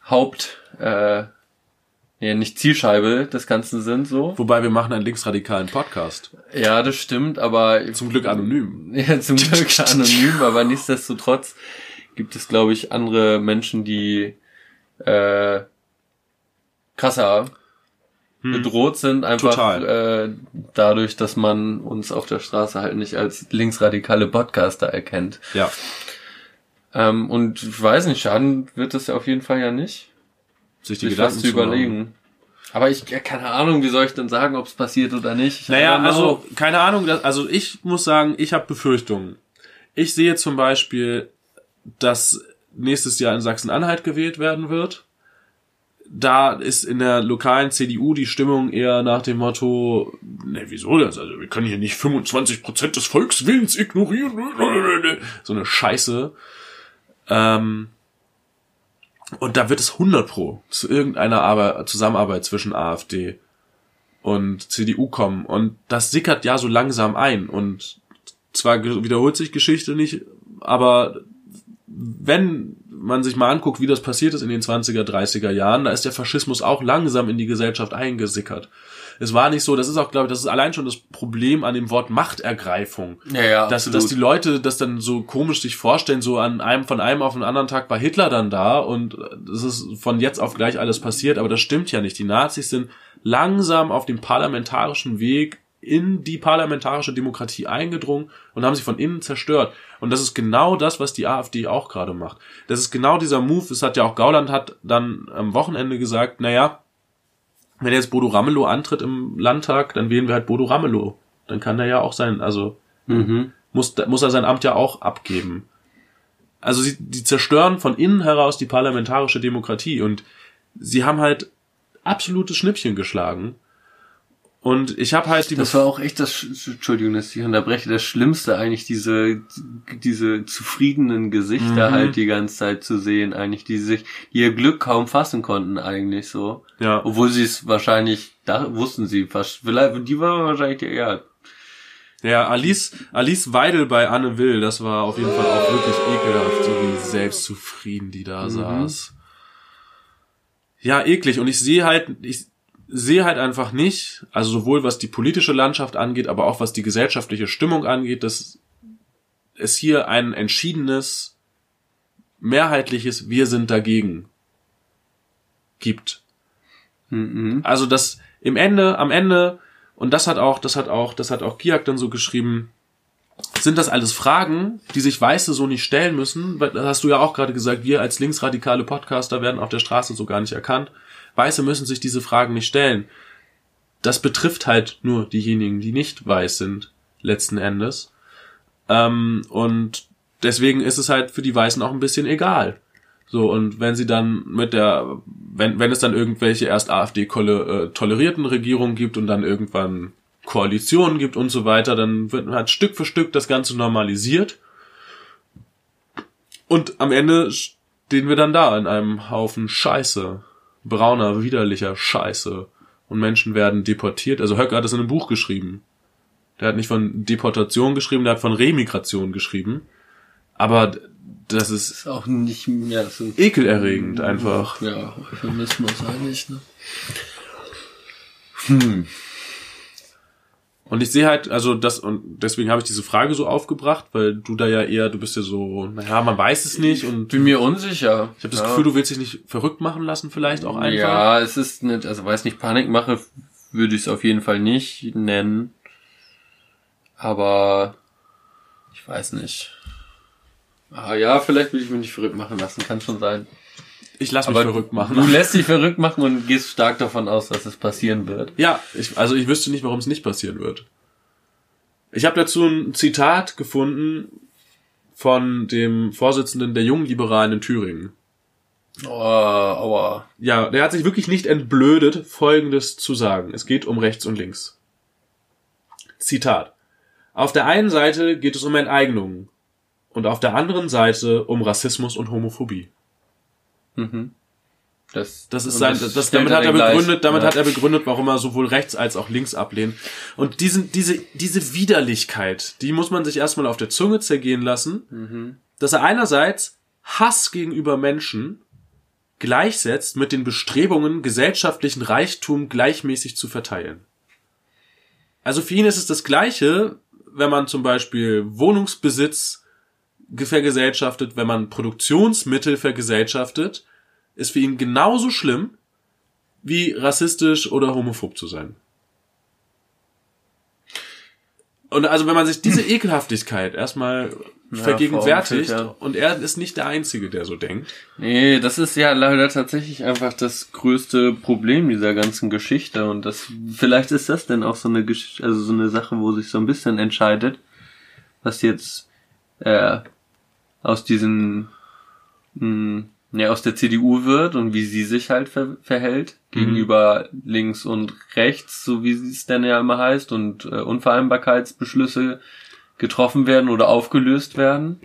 Haupt, äh, ja, nicht Zielscheibe des Ganzen sind, so. Wobei wir machen einen linksradikalen Podcast. Ja, das stimmt, aber Zum Glück anonym. *laughs* ja, zum Glück *laughs* anonym, aber nichtsdestotrotz gibt es, glaube ich, andere Menschen, die äh, krasser bedroht sind, einfach äh, dadurch, dass man uns auf der Straße halt nicht als linksradikale Podcaster erkennt. Ja. Ähm, und ich weiß nicht, schaden wird das ja auf jeden Fall ja nicht. Sich die Sich Gedanken zu zu machen. überlegen. Aber ich, ja, keine Ahnung, wie soll ich denn sagen, ob es passiert oder nicht? Ich Naja, also keine Ahnung, das, also ich muss sagen, ich habe Befürchtungen. Ich sehe zum Beispiel, dass nächstes Jahr in Sachsen-Anhalt gewählt werden wird. Da ist in der lokalen CDU die Stimmung eher nach dem Motto, ne, wieso das? Also wir können hier nicht 25% des Volkswillens ignorieren. So eine Scheiße. Ähm, und da wird es 100 pro zu irgendeiner Arbeit, Zusammenarbeit zwischen AfD und CDU kommen. Und das sickert ja so langsam ein. Und zwar wiederholt sich Geschichte nicht, aber wenn man sich mal anguckt, wie das passiert ist in den 20er, 30er Jahren, da ist der Faschismus auch langsam in die Gesellschaft eingesickert. Es war nicht so, das ist auch, glaube ich, das ist allein schon das Problem an dem Wort Machtergreifung. ja, ja, Dass, absolut. dass die Leute das dann so komisch sich vorstellen, so an einem, von einem auf den anderen Tag war Hitler dann da und es ist von jetzt auf gleich alles passiert, aber das stimmt ja nicht. Die Nazis sind langsam auf dem parlamentarischen Weg in die parlamentarische Demokratie eingedrungen und haben sie von innen zerstört. Und das ist genau das, was die AfD auch gerade macht. Das ist genau dieser Move, es hat ja auch Gauland hat dann am Wochenende gesagt, naja, wenn jetzt Bodo Ramelow antritt im Landtag, dann wählen wir halt Bodo Ramelow. Dann kann er ja auch sein, also mhm. muss, muss er sein Amt ja auch abgeben. Also sie, die zerstören von innen heraus die parlamentarische Demokratie und sie haben halt absolutes Schnippchen geschlagen. Und ich habe halt die Das war auch echt das, Sch- Entschuldigung, dass ich unterbreche, das Schlimmste eigentlich, diese, diese zufriedenen Gesichter Mhm. halt die ganze Zeit zu sehen, eigentlich, die sich, die ihr Glück kaum fassen konnten, eigentlich so. ja, Obwohl sie es wahrscheinlich, da wussten sie fast, vielleicht, die waren wahrscheinlich, ja, ja Alice, Alice Weidel bei Anne Will, das war auf jeden Fall auch wirklich ekelhaft, so wie selbstzufrieden die da saß. Ja, eklig. Und ich sehe halt, ich sehe halt einfach nicht, also sowohl was die politische Landschaft angeht, aber auch was die gesellschaftliche Stimmung angeht, dass es hier ein entschiedenes, mehrheitliches Wir sind dagegen gibt. mhm. Also das im Ende, am Ende, und das hat auch, das hat auch, das hat auch Kiak dann so geschrieben, sind das alles Fragen, die sich Weiße so nicht stellen müssen? Weil, Das hast du ja auch gerade gesagt, wir als linksradikale Podcaster werden auf der Straße so gar nicht erkannt. Weiße müssen sich diese Fragen nicht stellen. Das betrifft halt nur diejenigen, die nicht weiß sind, letzten Endes. Ähm, und deswegen ist es halt für die Weißen auch ein bisschen egal. So, und wenn sie dann mit der, wenn, wenn es dann irgendwelche erst AfD-tolerierten Regierungen gibt und dann irgendwann Koalitionen gibt und so weiter, dann wird halt Stück für Stück das Ganze normalisiert. Und am Ende stehen wir dann da in einem Haufen Scheiße. Brauner, widerlicher Scheiße. Und Menschen werden deportiert. Also Höcke hat das in einem Buch geschrieben. Der hat nicht von Deportation geschrieben, der hat von Remigration geschrieben. Aber das ist ist auch nicht mehr, ist, ekelerregend einfach. ja, Euphemismus eigentlich, ne? Und ich sehe halt, also das, und deswegen habe ich diese Frage so aufgebracht, weil du da ja eher, du bist ja so, naja, man weiß es nicht und Bin mir unsicher. ich habe das ja. Gefühl, du willst dich nicht verrückt machen lassen, vielleicht auch einfach. Ja, es ist nicht, also weiß nicht, Panikmache würde ich es auf jeden Fall nicht nennen. Aber ich weiß nicht. Ah ja, vielleicht will ich mich nicht verrückt machen lassen, kann schon sein. Ich lasse mich Aber verrückt du machen. *laughs* lässt dich verrückt machen und gehst stark davon aus, dass es passieren wird. Ja, ich, also ich wüsste nicht, warum es nicht passieren wird. Ich habe dazu ein Zitat gefunden von dem Vorsitzenden der Jungen Liberalen in Thüringen. Oh, aua. Ja, der hat sich wirklich nicht entblödet, Folgendes zu sagen. Es geht um rechts und links. Zitat. Auf der einen Seite geht es um Enteignungen und auf der anderen Seite um Rassismus und Homophobie. Mhm. Das, Das ist sein, das, stellt damit hat er begründet, damit ja. hat er begründet, warum er sowohl rechts als auch links ablehnt. Und diesen, diese, diese Widerlichkeit, die muss man sich erstmal auf der Zunge zergehen lassen, Mhm. dass er einerseits Hass gegenüber Menschen gleichsetzt mit den Bestrebungen, gesellschaftlichen Reichtum gleichmäßig zu verteilen. Also für ihn ist es das Gleiche, wenn man zum Beispiel Wohnungsbesitz vergesellschaftet, wenn man Produktionsmittel vergesellschaftet, ist für ihn genauso schlimm, wie rassistisch oder homophob zu sein. Und also wenn man sich diese *laughs* Ekelhaftigkeit erstmal vergegenwärtigt vor Augen führt, und er ist nicht der Einzige, der so denkt. Nee, das ist ja leider tatsächlich einfach das größte Problem dieser ganzen Geschichte und das vielleicht ist das denn auch so eine Gesch also so eine Sache, wo sich so ein bisschen entscheidet, was jetzt äh, aus diesen mh, ja, aus der CDU wird und wie sie sich halt ver verhält gegenüber links und rechts, so wie es denn ja immer heißt und äh, Unvereinbarkeitsbeschlüsse getroffen werden oder aufgelöst werden.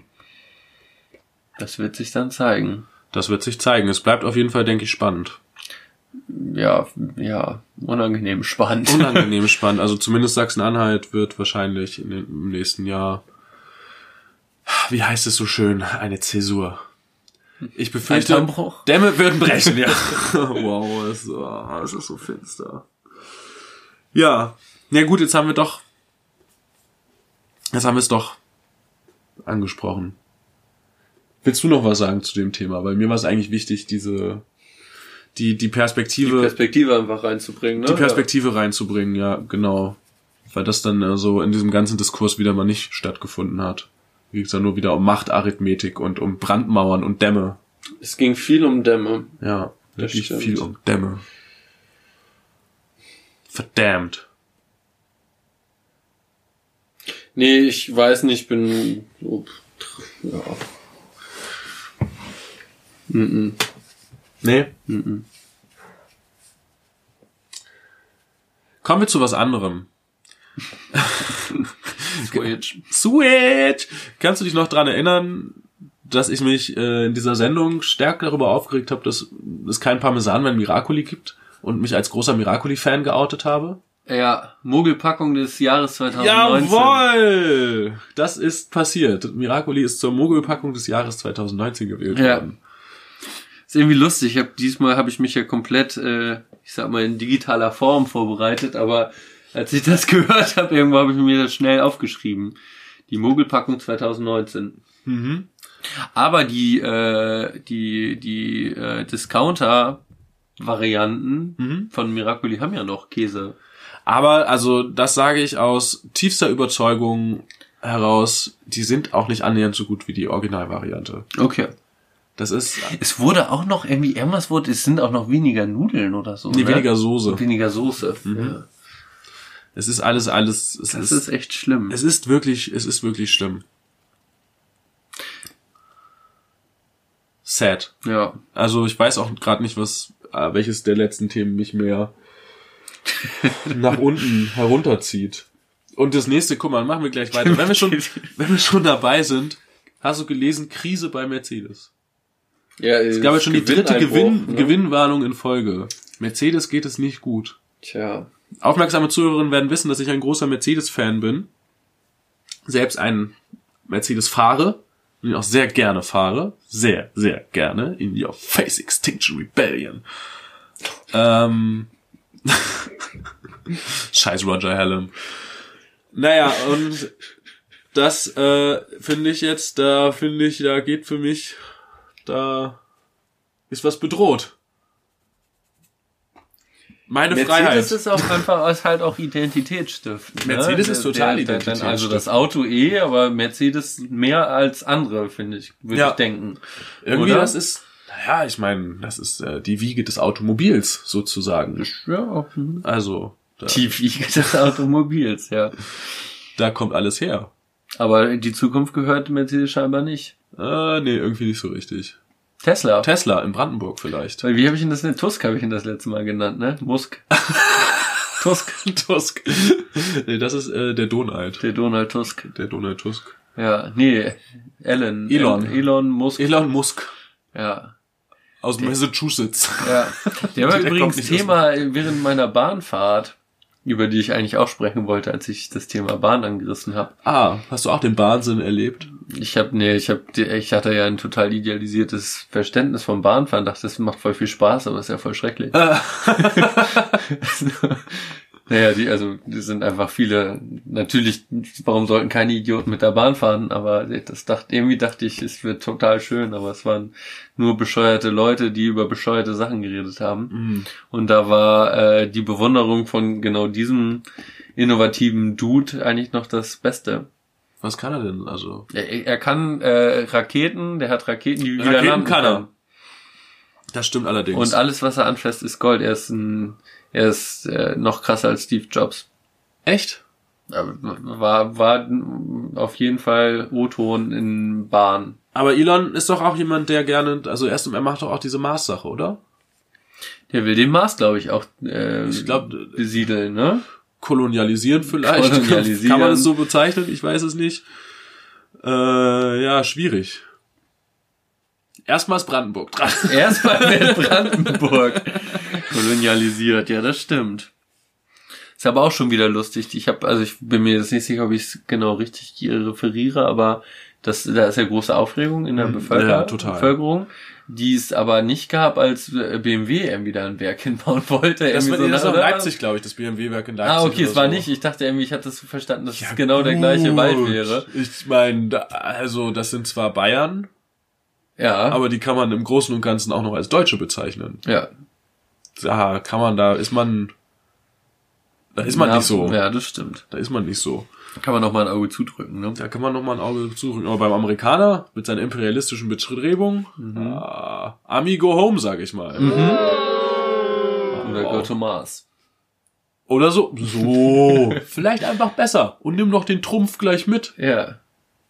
Das wird sich dann zeigen. Das wird sich zeigen. Es bleibt auf jeden Fall, denke ich, spannend. Ja, ja, unangenehm spannend. Unangenehm *laughs* spannend. Also zumindest Sachsen-Anhalt wird wahrscheinlich in den, im nächsten Jahr, wie heißt es so schön, eine Zäsur. Ich befürchte, Ein Dammbruch? Dämme würden brechen, ja. *laughs* wow, es, oh, es ist so finster. Ja, ja gut, jetzt haben wir doch, jetzt haben wir es doch angesprochen. Willst du noch was sagen zu dem Thema? Weil mir war es eigentlich wichtig, diese, die, die die Perspektive, Perspektive einfach reinzubringen, ne? die Perspektive reinzubringen, ja, genau. Weil das dann äh, so in diesem ganzen Diskurs wieder mal nicht stattgefunden hat. Wie gesagt, nur wieder um Machtarithmetik und um Brandmauern und Dämme. Es ging viel um Dämme. Ja, Das wirklich stimmt. viel um Dämme. Verdammt. Nee, ich weiß nicht, bin so, ja. Mhm. Nee. Mhm. Kommen wir zu was anderem. *laughs* Switch. Switch! Kannst du dich noch dran erinnern, dass ich mich äh, in dieser Sendung stark darüber aufgeregt habe, dass es kein Parmesan mehr in Miracoli gibt und mich als großer Miracoli-Fan geoutet habe? Ja, Mogelpackung des Jahres 2019. Jawohl! Das ist passiert. Miracoli ist zur Mogelpackung des Jahres 2019 gewählt Ja. worden. Ist irgendwie lustig. Ich hab, diesmal habe ich mich ja komplett, äh, ich sag mal, in digitaler Form vorbereitet, aber als ich das *laughs* gehört habe, irgendwo habe ich mir das schnell aufgeschrieben. Die Mogelpackung 2019. Mhm. Aber die, äh, die, die äh, Discounter-Varianten Mhm. von Miracoli haben ja noch Käse. Aber, also, das sage ich aus tiefster Überzeugung heraus, die sind auch nicht annähernd so gut wie die Originalvariante. Okay. Das ist Es wurde auch noch irgendwie, irgendwas wurde, es sind auch noch weniger Nudeln oder so. nee, ne? weniger Soße. Weniger Soße. Ja. Es ist alles, alles, es Das ist, ist echt schlimm. es ist wirklich, es ist wirklich schlimm. Sad. ja. Also ich weiß auch gerade nicht, was, äh, welches der letzten Themen mich mehr *laughs* nach unten herunterzieht. Und das nächste, guck mal, machen wir gleich weiter. Wenn wir schon, *laughs* wenn wir schon dabei sind, hast du gelesen, Krise bei Mercedes. Ja, Es gab ja schon die dritte Gewinn, ne? Gewinnwarnung in Folge. Mercedes geht es nicht gut. Tja. Aufmerksame Zuhörerinnen werden wissen, dass ich ein großer Mercedes-Fan bin. Selbst einen Mercedes fahre. Und ihn auch sehr gerne fahre. Sehr, sehr gerne. In your face Extinction Rebellion. Ähm. *laughs* Scheiß Roger Hallam. Naja, und das äh, finde ich jetzt, da finde ich, da geht für mich, da ist was bedroht. Meine Mercedes Freiheit. ist auch einfach ist halt auch identitätsstiftend. ne? Mercedes ist total der- der- Also das Auto eh, aber Mercedes mehr als andere, finde ich, würde Ja. ich denken. Irgendwie Oder? das ist, naja, ich meine, das ist äh, die Wiege des Automobils sozusagen. Ja, mhm. Also, da, die Wiege des Automobils, ja. da kommt alles her. Aber die Zukunft gehört Mercedes scheinbar nicht. Äh, nee, irgendwie nicht so richtig. Tesla. Tesla in Brandenburg vielleicht. Wie habe ich ihn das denn? Tusk habe ich ihn das letzte Mal genannt, ne? Musk. *laughs* Tusk. Tusk. nee, das ist äh, der Donald. Der Donald Tusk. Der Donald Tusk. Ja, nee, Elon. Elon. Elon Musk. Elon Musk Ja. aus Massachusetts. Ja. Der war *laughs* Der übrigens Thema während meiner Bahnfahrt, über die ich eigentlich auch sprechen wollte, als ich das Thema Bahn angerissen habe. Ah, hast du auch den Wahnsinn erlebt? Ich habe nee, ich habe ich hatte ja ein total idealisiertes Verständnis vom Bahnfahren, dachte, das macht voll viel Spaß, aber ist ja voll schrecklich. *laughs* *laughs* *laughs* Naja, die, also, die sind einfach viele, natürlich, warum sollten keine Idioten mit der Bahn fahren, aber das dachte, irgendwie dachte ich, es wird total schön, aber es waren nur bescheuerte Leute, die über bescheuerte Sachen geredet haben. Mhm. Und da war äh, die Bewunderung von genau diesem innovativen Dude eigentlich noch das Beste. Was kann er denn? Also. Er, er kann äh, Raketen, der hat Raketen, die wieder Raketen kann er. Das stimmt allerdings. Und alles, was er anfasst, ist Gold. Er ist ein, er ist äh, noch krasser als Steve Jobs. Echt? Aber War, war auf jeden Fall O-Ton in Bahn. Aber Elon ist doch auch jemand, der gerne, also erst er macht doch auch diese Mars-Sache, oder? Der will den Mars, glaube ich, auch äh, Ich glaub, besiedeln, ne? Kolonialisieren vielleicht. Kolonialisieren. *laughs* Kann man es so bezeichnen? Ich weiß es nicht. Äh, ja, schwierig. Erstmals Brandenburg dran. Erstmal wird Brandenburg *laughs* kolonialisiert, ja, das stimmt. Ist aber auch schon wieder lustig. Ich habe, also ich bin mir jetzt nicht sicher, ob ich es genau richtig hier referiere, aber das, da ist ja große Aufregung in der Bevölker Mhm. ja, total. Bevölkerung, die es aber nicht gab, als äh, BMW irgendwie da ein Werk *laughs* hinbauen wollte. Das, war, das so, war in? Leipzig, glaube ich, das BMW-Werk in Leipzig. Ah, okay, es war so. nicht. Ich dachte irgendwie, ich hatte das so verstanden, dass es genau der gleiche Wald wäre. Ich meine, also das sind zwar Bayern, Ja, aber die kann man im Großen und Ganzen auch noch als Deutsche bezeichnen. ja. Da kann man, da ist man, da ist man ja, nicht so. Ja, das stimmt. Da ist man nicht so. Da kann man noch mal ein Auge zudrücken, ne? Da kann man noch mal ein Auge zudrücken. Aber beim Amerikaner mit seinen imperialistischen Bestrebungen, ah, Ami go home, sag ich mal. Oder Go to Mars. Oder so. So. *laughs* Vielleicht einfach besser. Und nimm noch den Trumpf gleich mit. Ja.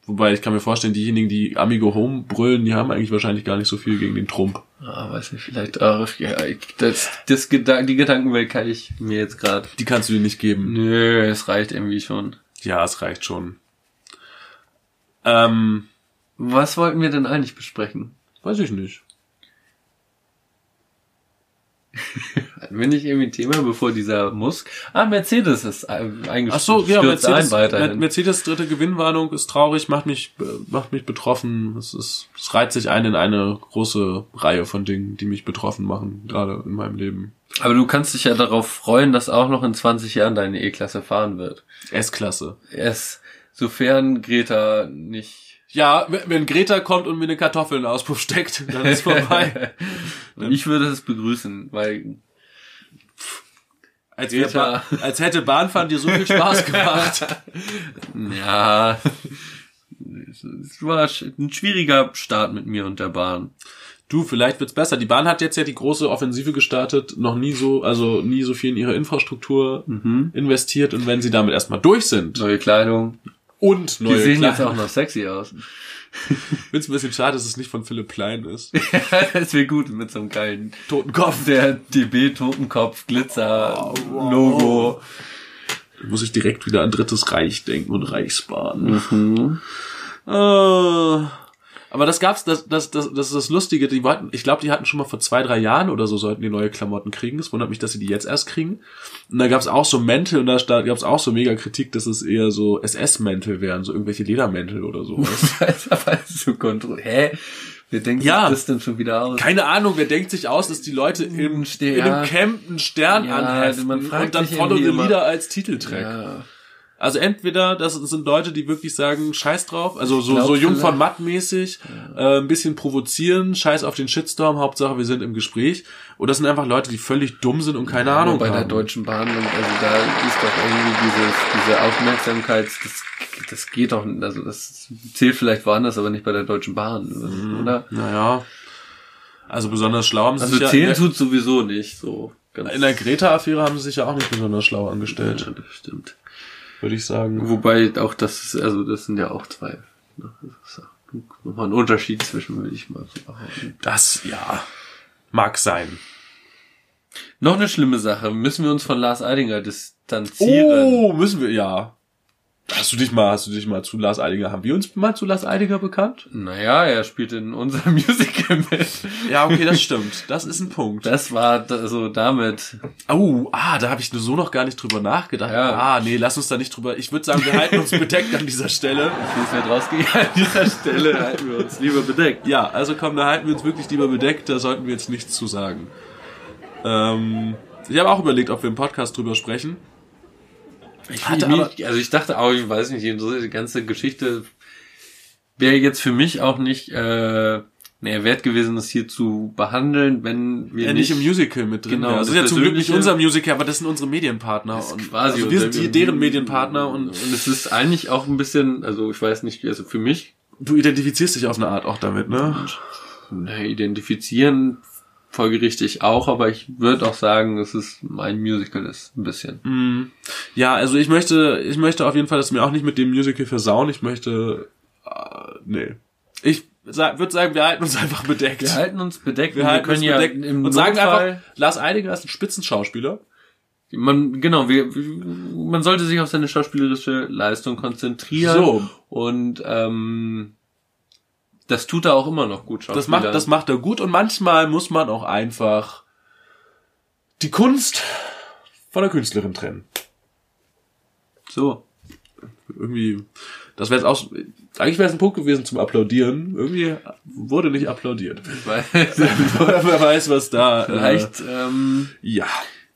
Wobei ich kann mir vorstellen, diejenigen, die Amigo Home brüllen, die haben eigentlich wahrscheinlich gar nicht so viel gegen den Trump. Ah, weiß nicht, vielleicht auch. Ja, das, das Gedan die Gedankenwelt kann ich mir jetzt gerade. Die kannst du dir nicht geben. Nö, es reicht irgendwie schon. Ja, es reicht schon. Ähm, Was wollten wir denn eigentlich besprechen? weiß ich nicht. *laughs* Wir nicht irgendwie ein Thema, bevor dieser Musk? Ah, Mercedes ist eingestürzt Ach so, ja, Mercedes, ein weiterhin. Mercedes dritte Gewinnwarnung ist traurig, macht mich, äh, macht mich betroffen. Es ist, es reiht sich ein in eine große Reihe von Dingen, die mich betroffen machen, gerade in meinem Leben. Aber du kannst dich ja darauf freuen, dass auch noch in 20 Jahren deine E-Klasse fahren wird. S-Klasse. Es, sofern Greta nicht Ja, wenn Greta kommt und mir eine Kartoffel in den Auspuff steckt, dann ist vorbei. Und *laughs* ich würde es begrüßen, weil als, wär Greta. Als hätte Bahnfahren dir so viel Spaß gemacht. *laughs* Ja, es war ein schwieriger Start mit mir und der Bahn. Du, vielleicht wird's besser. Die Bahn hat jetzt ja die große Offensive gestartet, noch nie so, also nie so viel in ihre Infrastruktur investiert und wenn sie damit erstmal durch sind Neue Kleidung. Und Die neue sehen jetzt auch noch sexy aus. *laughs* Find's ein bisschen schade, dass es nicht von Philipp Klein ist. *laughs* das wäre gut mit so einem geilen Totenkopf. der DB Totenkopf Glitzer Logo. Muss ich direkt wieder an Drittes Reich denken und Reichsbahn. Mhm. Äh, aber das gab's, das, das, das, das ist das Lustige, die wollten, ich glaube, die hatten schon mal vor zwei, drei Jahren oder so sollten die neue Klamotten kriegen. Es wundert mich, dass sie die jetzt erst kriegen. Und da gab's auch so Mäntel und da sta- gab's auch so mega Kritik, dass es eher so SS-Mäntel wären, so irgendwelche Ledermäntel oder *laughs* ist aber so kontrolliert. Hä? Wer denkt Ja. sich das denn schon wieder aus? Keine Ahnung, wer denkt sich aus, dass die Leute im, Ste- in einem Camp einen Stern Ja, anheften und dann Follow the Leader als Titeltrack. Ja. Also entweder das sind Leute, die wirklich sagen, scheiß drauf, also so, so jung von Matt mäßig, äh, ein bisschen provozieren, scheiß auf den Shitstorm, Hauptsache wir sind im Gespräch. Oder das sind einfach Leute, die völlig dumm sind und keine Ahnung Bei der haben. Deutschen Bahn, also da ist doch irgendwie dieses, diese Aufmerksamkeit, das, das geht doch, also das zählt vielleicht woanders, aber nicht bei der Deutschen Bahn, oder? Naja. Also besonders schlau haben sie Also sich ja, zählen in, tut sowieso nicht, so. Der, in der Greta-Affäre haben sie sich ja auch nicht besonders schlau angestellt, Ja, stimmt. Würde ich sagen. Wobei auch das ist, also das sind ja auch zwei. ne, Das ist auch nochmal ein Unterschied zwischen, würde ich mal behaupten. Das, ja, mag sein. Noch eine schlimme Sache. Müssen wir uns von Lars Eidinger distanzieren? Oh, müssen wir, ja. Hast du dich mal, hast du dich mal zu Lars Eidinger, haben wir uns mal zu Lars Eidinger bekannt? Naja, er spielt in unserem *laughs* Musical mit. Ja, okay, das stimmt. Das ist ein Punkt. Das war so damit. Oh, ah, da habe ich nur so noch gar nicht drüber nachgedacht. Ja. Ah, nee, lass uns da nicht drüber. Ich würde sagen, wir halten uns bedeckt an dieser Stelle. Es wird rausgehen. An dieser Stelle halten wir uns lieber bedeckt. Ja, also komm, da halten wir uns wirklich lieber bedeckt, da sollten wir jetzt nichts zu sagen. Ähm, ich habe auch überlegt, ob wir im Podcast drüber sprechen. Ich, Hatte mir- aber- also ich dachte auch, ich weiß nicht, die ganze Geschichte wäre jetzt für mich auch nicht äh, mehr wert gewesen, das hier zu behandeln, wenn wir Ja, nicht im Musical mit drin. Genau, wäre. das ist das ja zum Glück nicht unser Musical, aber das sind unsere Medienpartner. Das ist und quasi also wir sind die, deren Medienpartner und, und es ist eigentlich auch ein bisschen, also ich weiß nicht, also für mich du identifizierst dich auf eine Art auch damit, ne? na, identifizieren folgerichtig auch, aber ich würde auch sagen, dass es ein Musical ist, ein bisschen. Mm. Ja, also ich möchte, ich möchte auf jeden Fall, dass wir auch nicht mit dem Musical versauen. Ich möchte, äh, nee. Ich sa würde sagen, wir halten uns einfach bedeckt. Wir halten uns bedeckt, Wir halten uns bedeckt im und sagen einfach, Lars Eidinger ist ein Spitzenschauspieler. Man, genau, wir, man sollte sich auf seine schauspielerische Leistung konzentrieren. So. Und ähm, das tut er auch immer noch gut, Das macht, das macht er gut und manchmal muss man auch einfach die Kunst von der Künstlerin trennen. so. Irgendwie, das wäre jetzt auch, eigentlich wäre es ein Punkt gewesen zum Applaudieren. Irgendwie wurde nicht applaudiert. Weil, *laughs* Wer weiß, was da. vielleicht ähm, Äh, ja,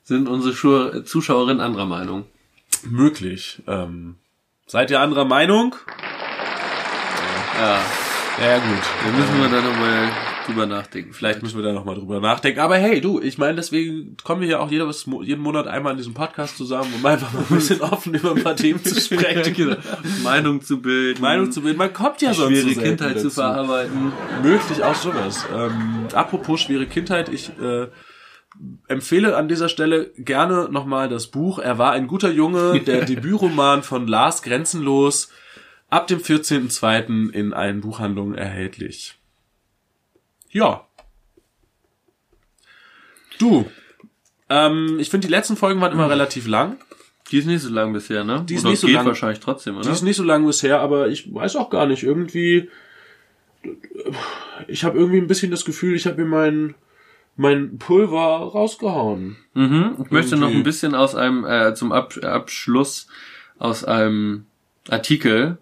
sind unsere Schu- Zuschauerinnen anderer Meinung. möglich. Ähm, seid ihr anderer Meinung? Ja, Ja, gut. da müssen wir da nochmal drüber nachdenken. Vielleicht müssen wir da nochmal drüber nachdenken. Aber hey, du, ich meine, deswegen kommen wir ja auch jedes, jeden Monat einmal in diesem Podcast zusammen, um einfach mal ein bisschen *laughs* offen über ein paar Themen zu sprechen. genau. Meinung zu bilden. Meinung zu bilden. Man kommt ja sonst schwere so Kindheit zu dazu. verarbeiten. Möglich auch sowas. Ähm, apropos schwere Kindheit, ich äh, empfehle an dieser Stelle gerne nochmal das Buch Er war ein guter Junge, der *laughs* Debütroman von Lars Grenzenlos, ab dem 14.02. in allen Buchhandlungen erhältlich. Ja. Du, ähm, ich finde, die letzten Folgen waren immer relativ lang. Die ist nicht so lang bisher, ne? Die ist nicht so lang. wahrscheinlich trotzdem, oder? Die ist nicht so lang bisher, aber ich weiß auch gar nicht. Irgendwie, ich habe irgendwie ein bisschen das Gefühl, ich habe mir mein mein Pulver rausgehauen. Mhm. Ich möchte noch Irgendwie. ein bisschen aus einem, äh, zum Ab Abschluss aus einem Artikel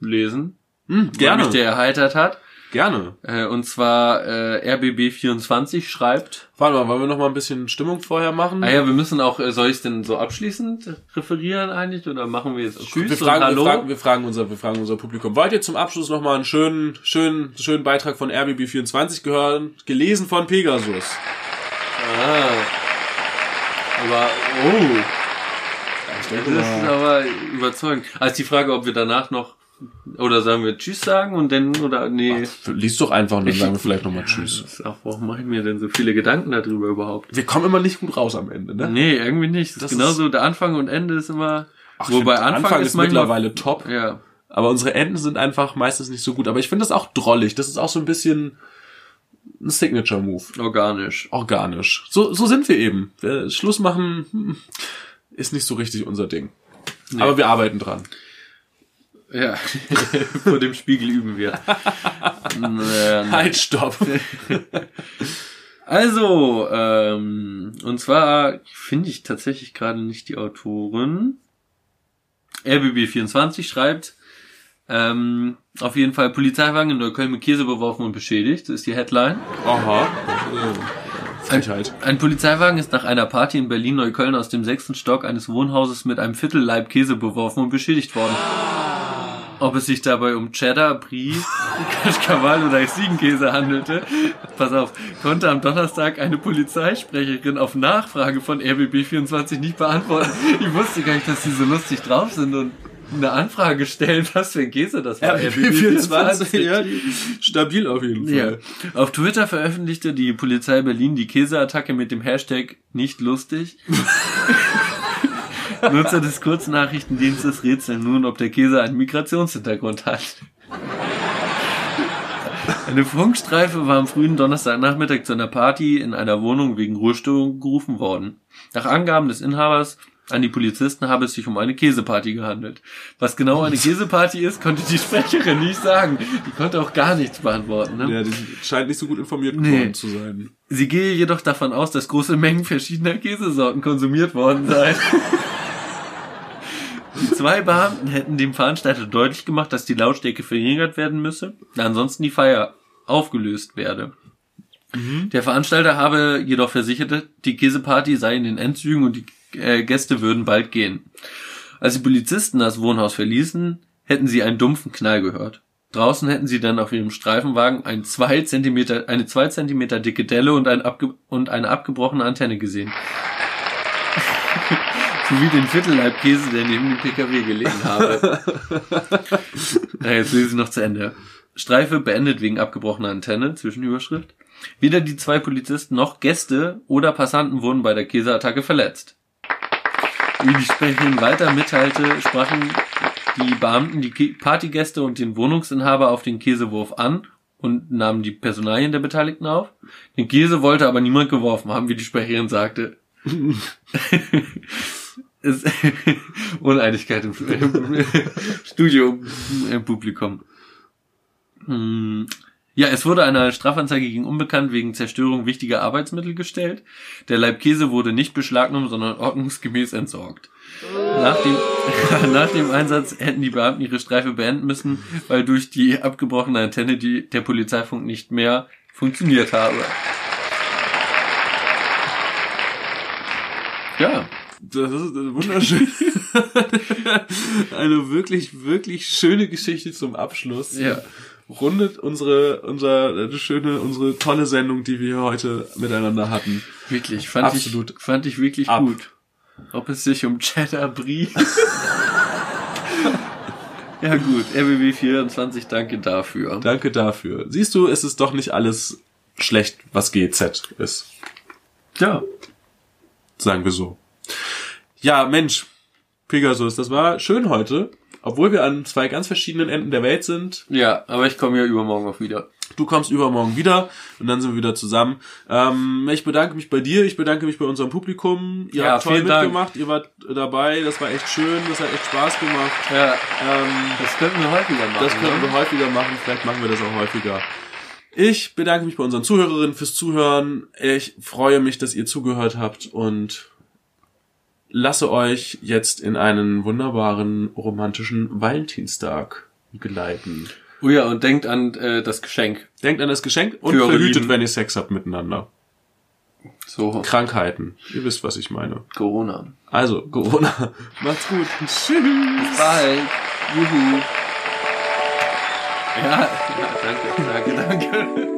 lesen, Hm, der gerne, mich der erheitert hat. gerne. Äh, und zwar äh, RBB24 schreibt, Warte mal, wollen wir noch mal ein bisschen Stimmung vorher machen? ah ja, wir müssen auch, äh, soll ich denn so abschließend referieren eigentlich oder machen wir jetzt Tschüss wir fragen, Hallo? wir fragen, wir fragen unser, wir fragen unser Publikum. Wollt ihr zum Abschluss noch mal einen schönen, schönen, schönen Beitrag von RBB24 gehören? Gelesen von Pegasus. Ah. Aber, oh, Ich das ist aber überzeugend. Also die Frage, ob wir danach noch, oder sagen wir Tschüss sagen und dann, oder, nee. lies doch einfach und dann sagen wir vielleicht noch mal Tschüss. Ist auch, warum mache ich mir denn so viele Gedanken darüber überhaupt? Wir kommen immer nicht gut raus am Ende, ne? Nee, irgendwie nicht. Das Das ist genauso, der Anfang und Ende ist immer, Ach, wobei find, Anfang, ist, manchmal, mittlerweile top. Ja, Aber unsere Enden sind einfach meistens nicht so gut. Aber ich finde das auch drollig. Das ist auch so ein bisschen ein Signature-Move. organisch. Organisch. So, so sind wir eben. Wir Schluss machen hm, ist nicht so richtig unser Ding. Aber wir arbeiten dran. Ja, *laughs* vor dem Spiegel üben wir. Halt, stopp. *laughs* Also, ähm, und zwar finde ich tatsächlich gerade nicht die Autorin. RBB24 schreibt, ähm, auf jeden Fall Polizeiwagen in Neukölln mit Käse beworfen und beschädigt. Das ist die Headline. Aha. Frechheit. Ein Polizeiwagen ist nach einer Party in Berlin-Neukölln aus dem sechsten Stock eines Wohnhauses mit einem Viertelleib Käse beworfen und beschädigt worden. Ob es sich dabei um Cheddar, Brie, *laughs* Kaschkawal oder Ziegenkäse handelte, pass auf, konnte am Donnerstag eine Polizeisprecherin auf Nachfrage von RBB24 nicht beantworten. Ich wusste gar nicht, dass die so lustig drauf sind und eine Anfrage stellen, was für ein Käse das war. RBB24, ja, stabil auf jeden Ja. Fall. Auf Twitter veröffentlichte die Polizei Berlin die Käseattacke mit dem Hashtag nicht lustig. *laughs* Nutzer des Kurznachrichtendienstes rätseln nun, ob der Käse einen Migrationshintergrund hat. Eine Funkstreife war am frühen Donnerstagnachmittag zu einer Party in einer Wohnung wegen Ruhestörung gerufen worden. Nach Angaben des Inhabers an die Polizisten habe es sich um eine Käseparty gehandelt. Was genau eine Käseparty ist, konnte die Sprecherin nicht sagen. Die konnte auch gar nichts beantworten. Ne? Ja, die scheint nicht so gut informiert Nee. geworden zu sein. Sie gehe jedoch davon aus, dass große Mengen verschiedener Käsesorten konsumiert worden seien. Die zwei Beamten hätten dem Veranstalter deutlich gemacht, dass die Lautstärke verringert werden müsse, da ansonsten die Feier aufgelöst werde. Der Veranstalter habe jedoch versichert, die Käseparty sei in den Endzügen und die äh, Gäste würden bald gehen. Als die Polizisten das Wohnhaus verließen, hätten sie einen dumpfen Knall gehört. Draußen hätten sie dann auf ihrem Streifenwagen ein zwei Zentimeter, eine zwei Zentimeter dicke Delle und, ein abge und eine abgebrochene Antenne gesehen. *laughs* Sowie den Viertelleibkäse, der neben dem PKW gelegen habe. *laughs* Na, jetzt lese ich noch zu Ende. Streife beendet wegen abgebrochener Antenne, Zwischenüberschrift. Weder die zwei Polizisten noch Gäste oder Passanten wurden bei der Käseattacke verletzt. Wie die Sprecherin weiter mitteilte, sprachen die Beamten die Partygäste und den Wohnungsinhaber auf den Käsewurf an und nahmen die Personalien der Beteiligten auf. Den Käse wollte aber niemand geworfen haben, wie die Sprecherin sagte. *laughs* es, *laughs* Uneinigkeit im, im *laughs* Studio, im Publikum. Hm. Ja, es wurde eine Strafanzeige gegen Unbekannt wegen Zerstörung wichtiger Arbeitsmittel gestellt. Der Leib Käse wurde nicht beschlagnahmt, sondern ordnungsgemäß entsorgt. Nach dem, *laughs* nach dem Einsatz hätten die Beamten ihre Streife beenden müssen, weil durch die abgebrochene Antenne die, der Polizeifunk nicht mehr funktioniert habe. Ja, Das ist wunderschön. Eine wirklich, wirklich schöne Geschichte zum Abschluss. Ja. Rundet unsere, unser schöne, unsere tolle Sendung, die wir heute miteinander hatten. wirklich, fand Absolut. ich, fand ich wirklich Ab. gut. Ob es sich um Cheddar Brie. *laughs* ja gut, RBB 24, danke dafür. Danke dafür. Siehst du, es ist doch nicht alles schlecht, was GZ ist. Ja. Sagen wir so. Ja, Mensch, Pegasus, das war schön heute. Obwohl wir an zwei ganz verschiedenen Enden der Welt sind. Ja, aber ich komme ja übermorgen auch wieder. Du kommst übermorgen wieder und dann sind wir wieder zusammen. Ähm, ich bedanke mich bei dir, ich bedanke mich bei unserem Publikum. Ihr Ja, habt toll vielen Dank. mitgemacht, ihr wart dabei, das war echt schön, das hat echt Spaß gemacht. Ja, Ähm, das könnten wir häufiger machen. das können wir ne? häufiger machen, vielleicht machen wir das auch häufiger. Ich bedanke mich bei unseren Zuhörerinnen fürs Zuhören. Ich freue mich, dass ihr zugehört habt und lasse euch jetzt in einen wunderbaren romantischen Valentinstag geleiten. Oh ja, und denkt an äh, das Geschenk. Denkt an das Geschenk und Für verhütet, Lieben. wenn ihr Sex habt miteinander. So, Krankheiten. Ihr wisst, was ich meine. Corona. Also, Corona. *laughs* Macht's gut. Tschüss. Bis bald. Juhu. Ja, ja, *laughs* danke.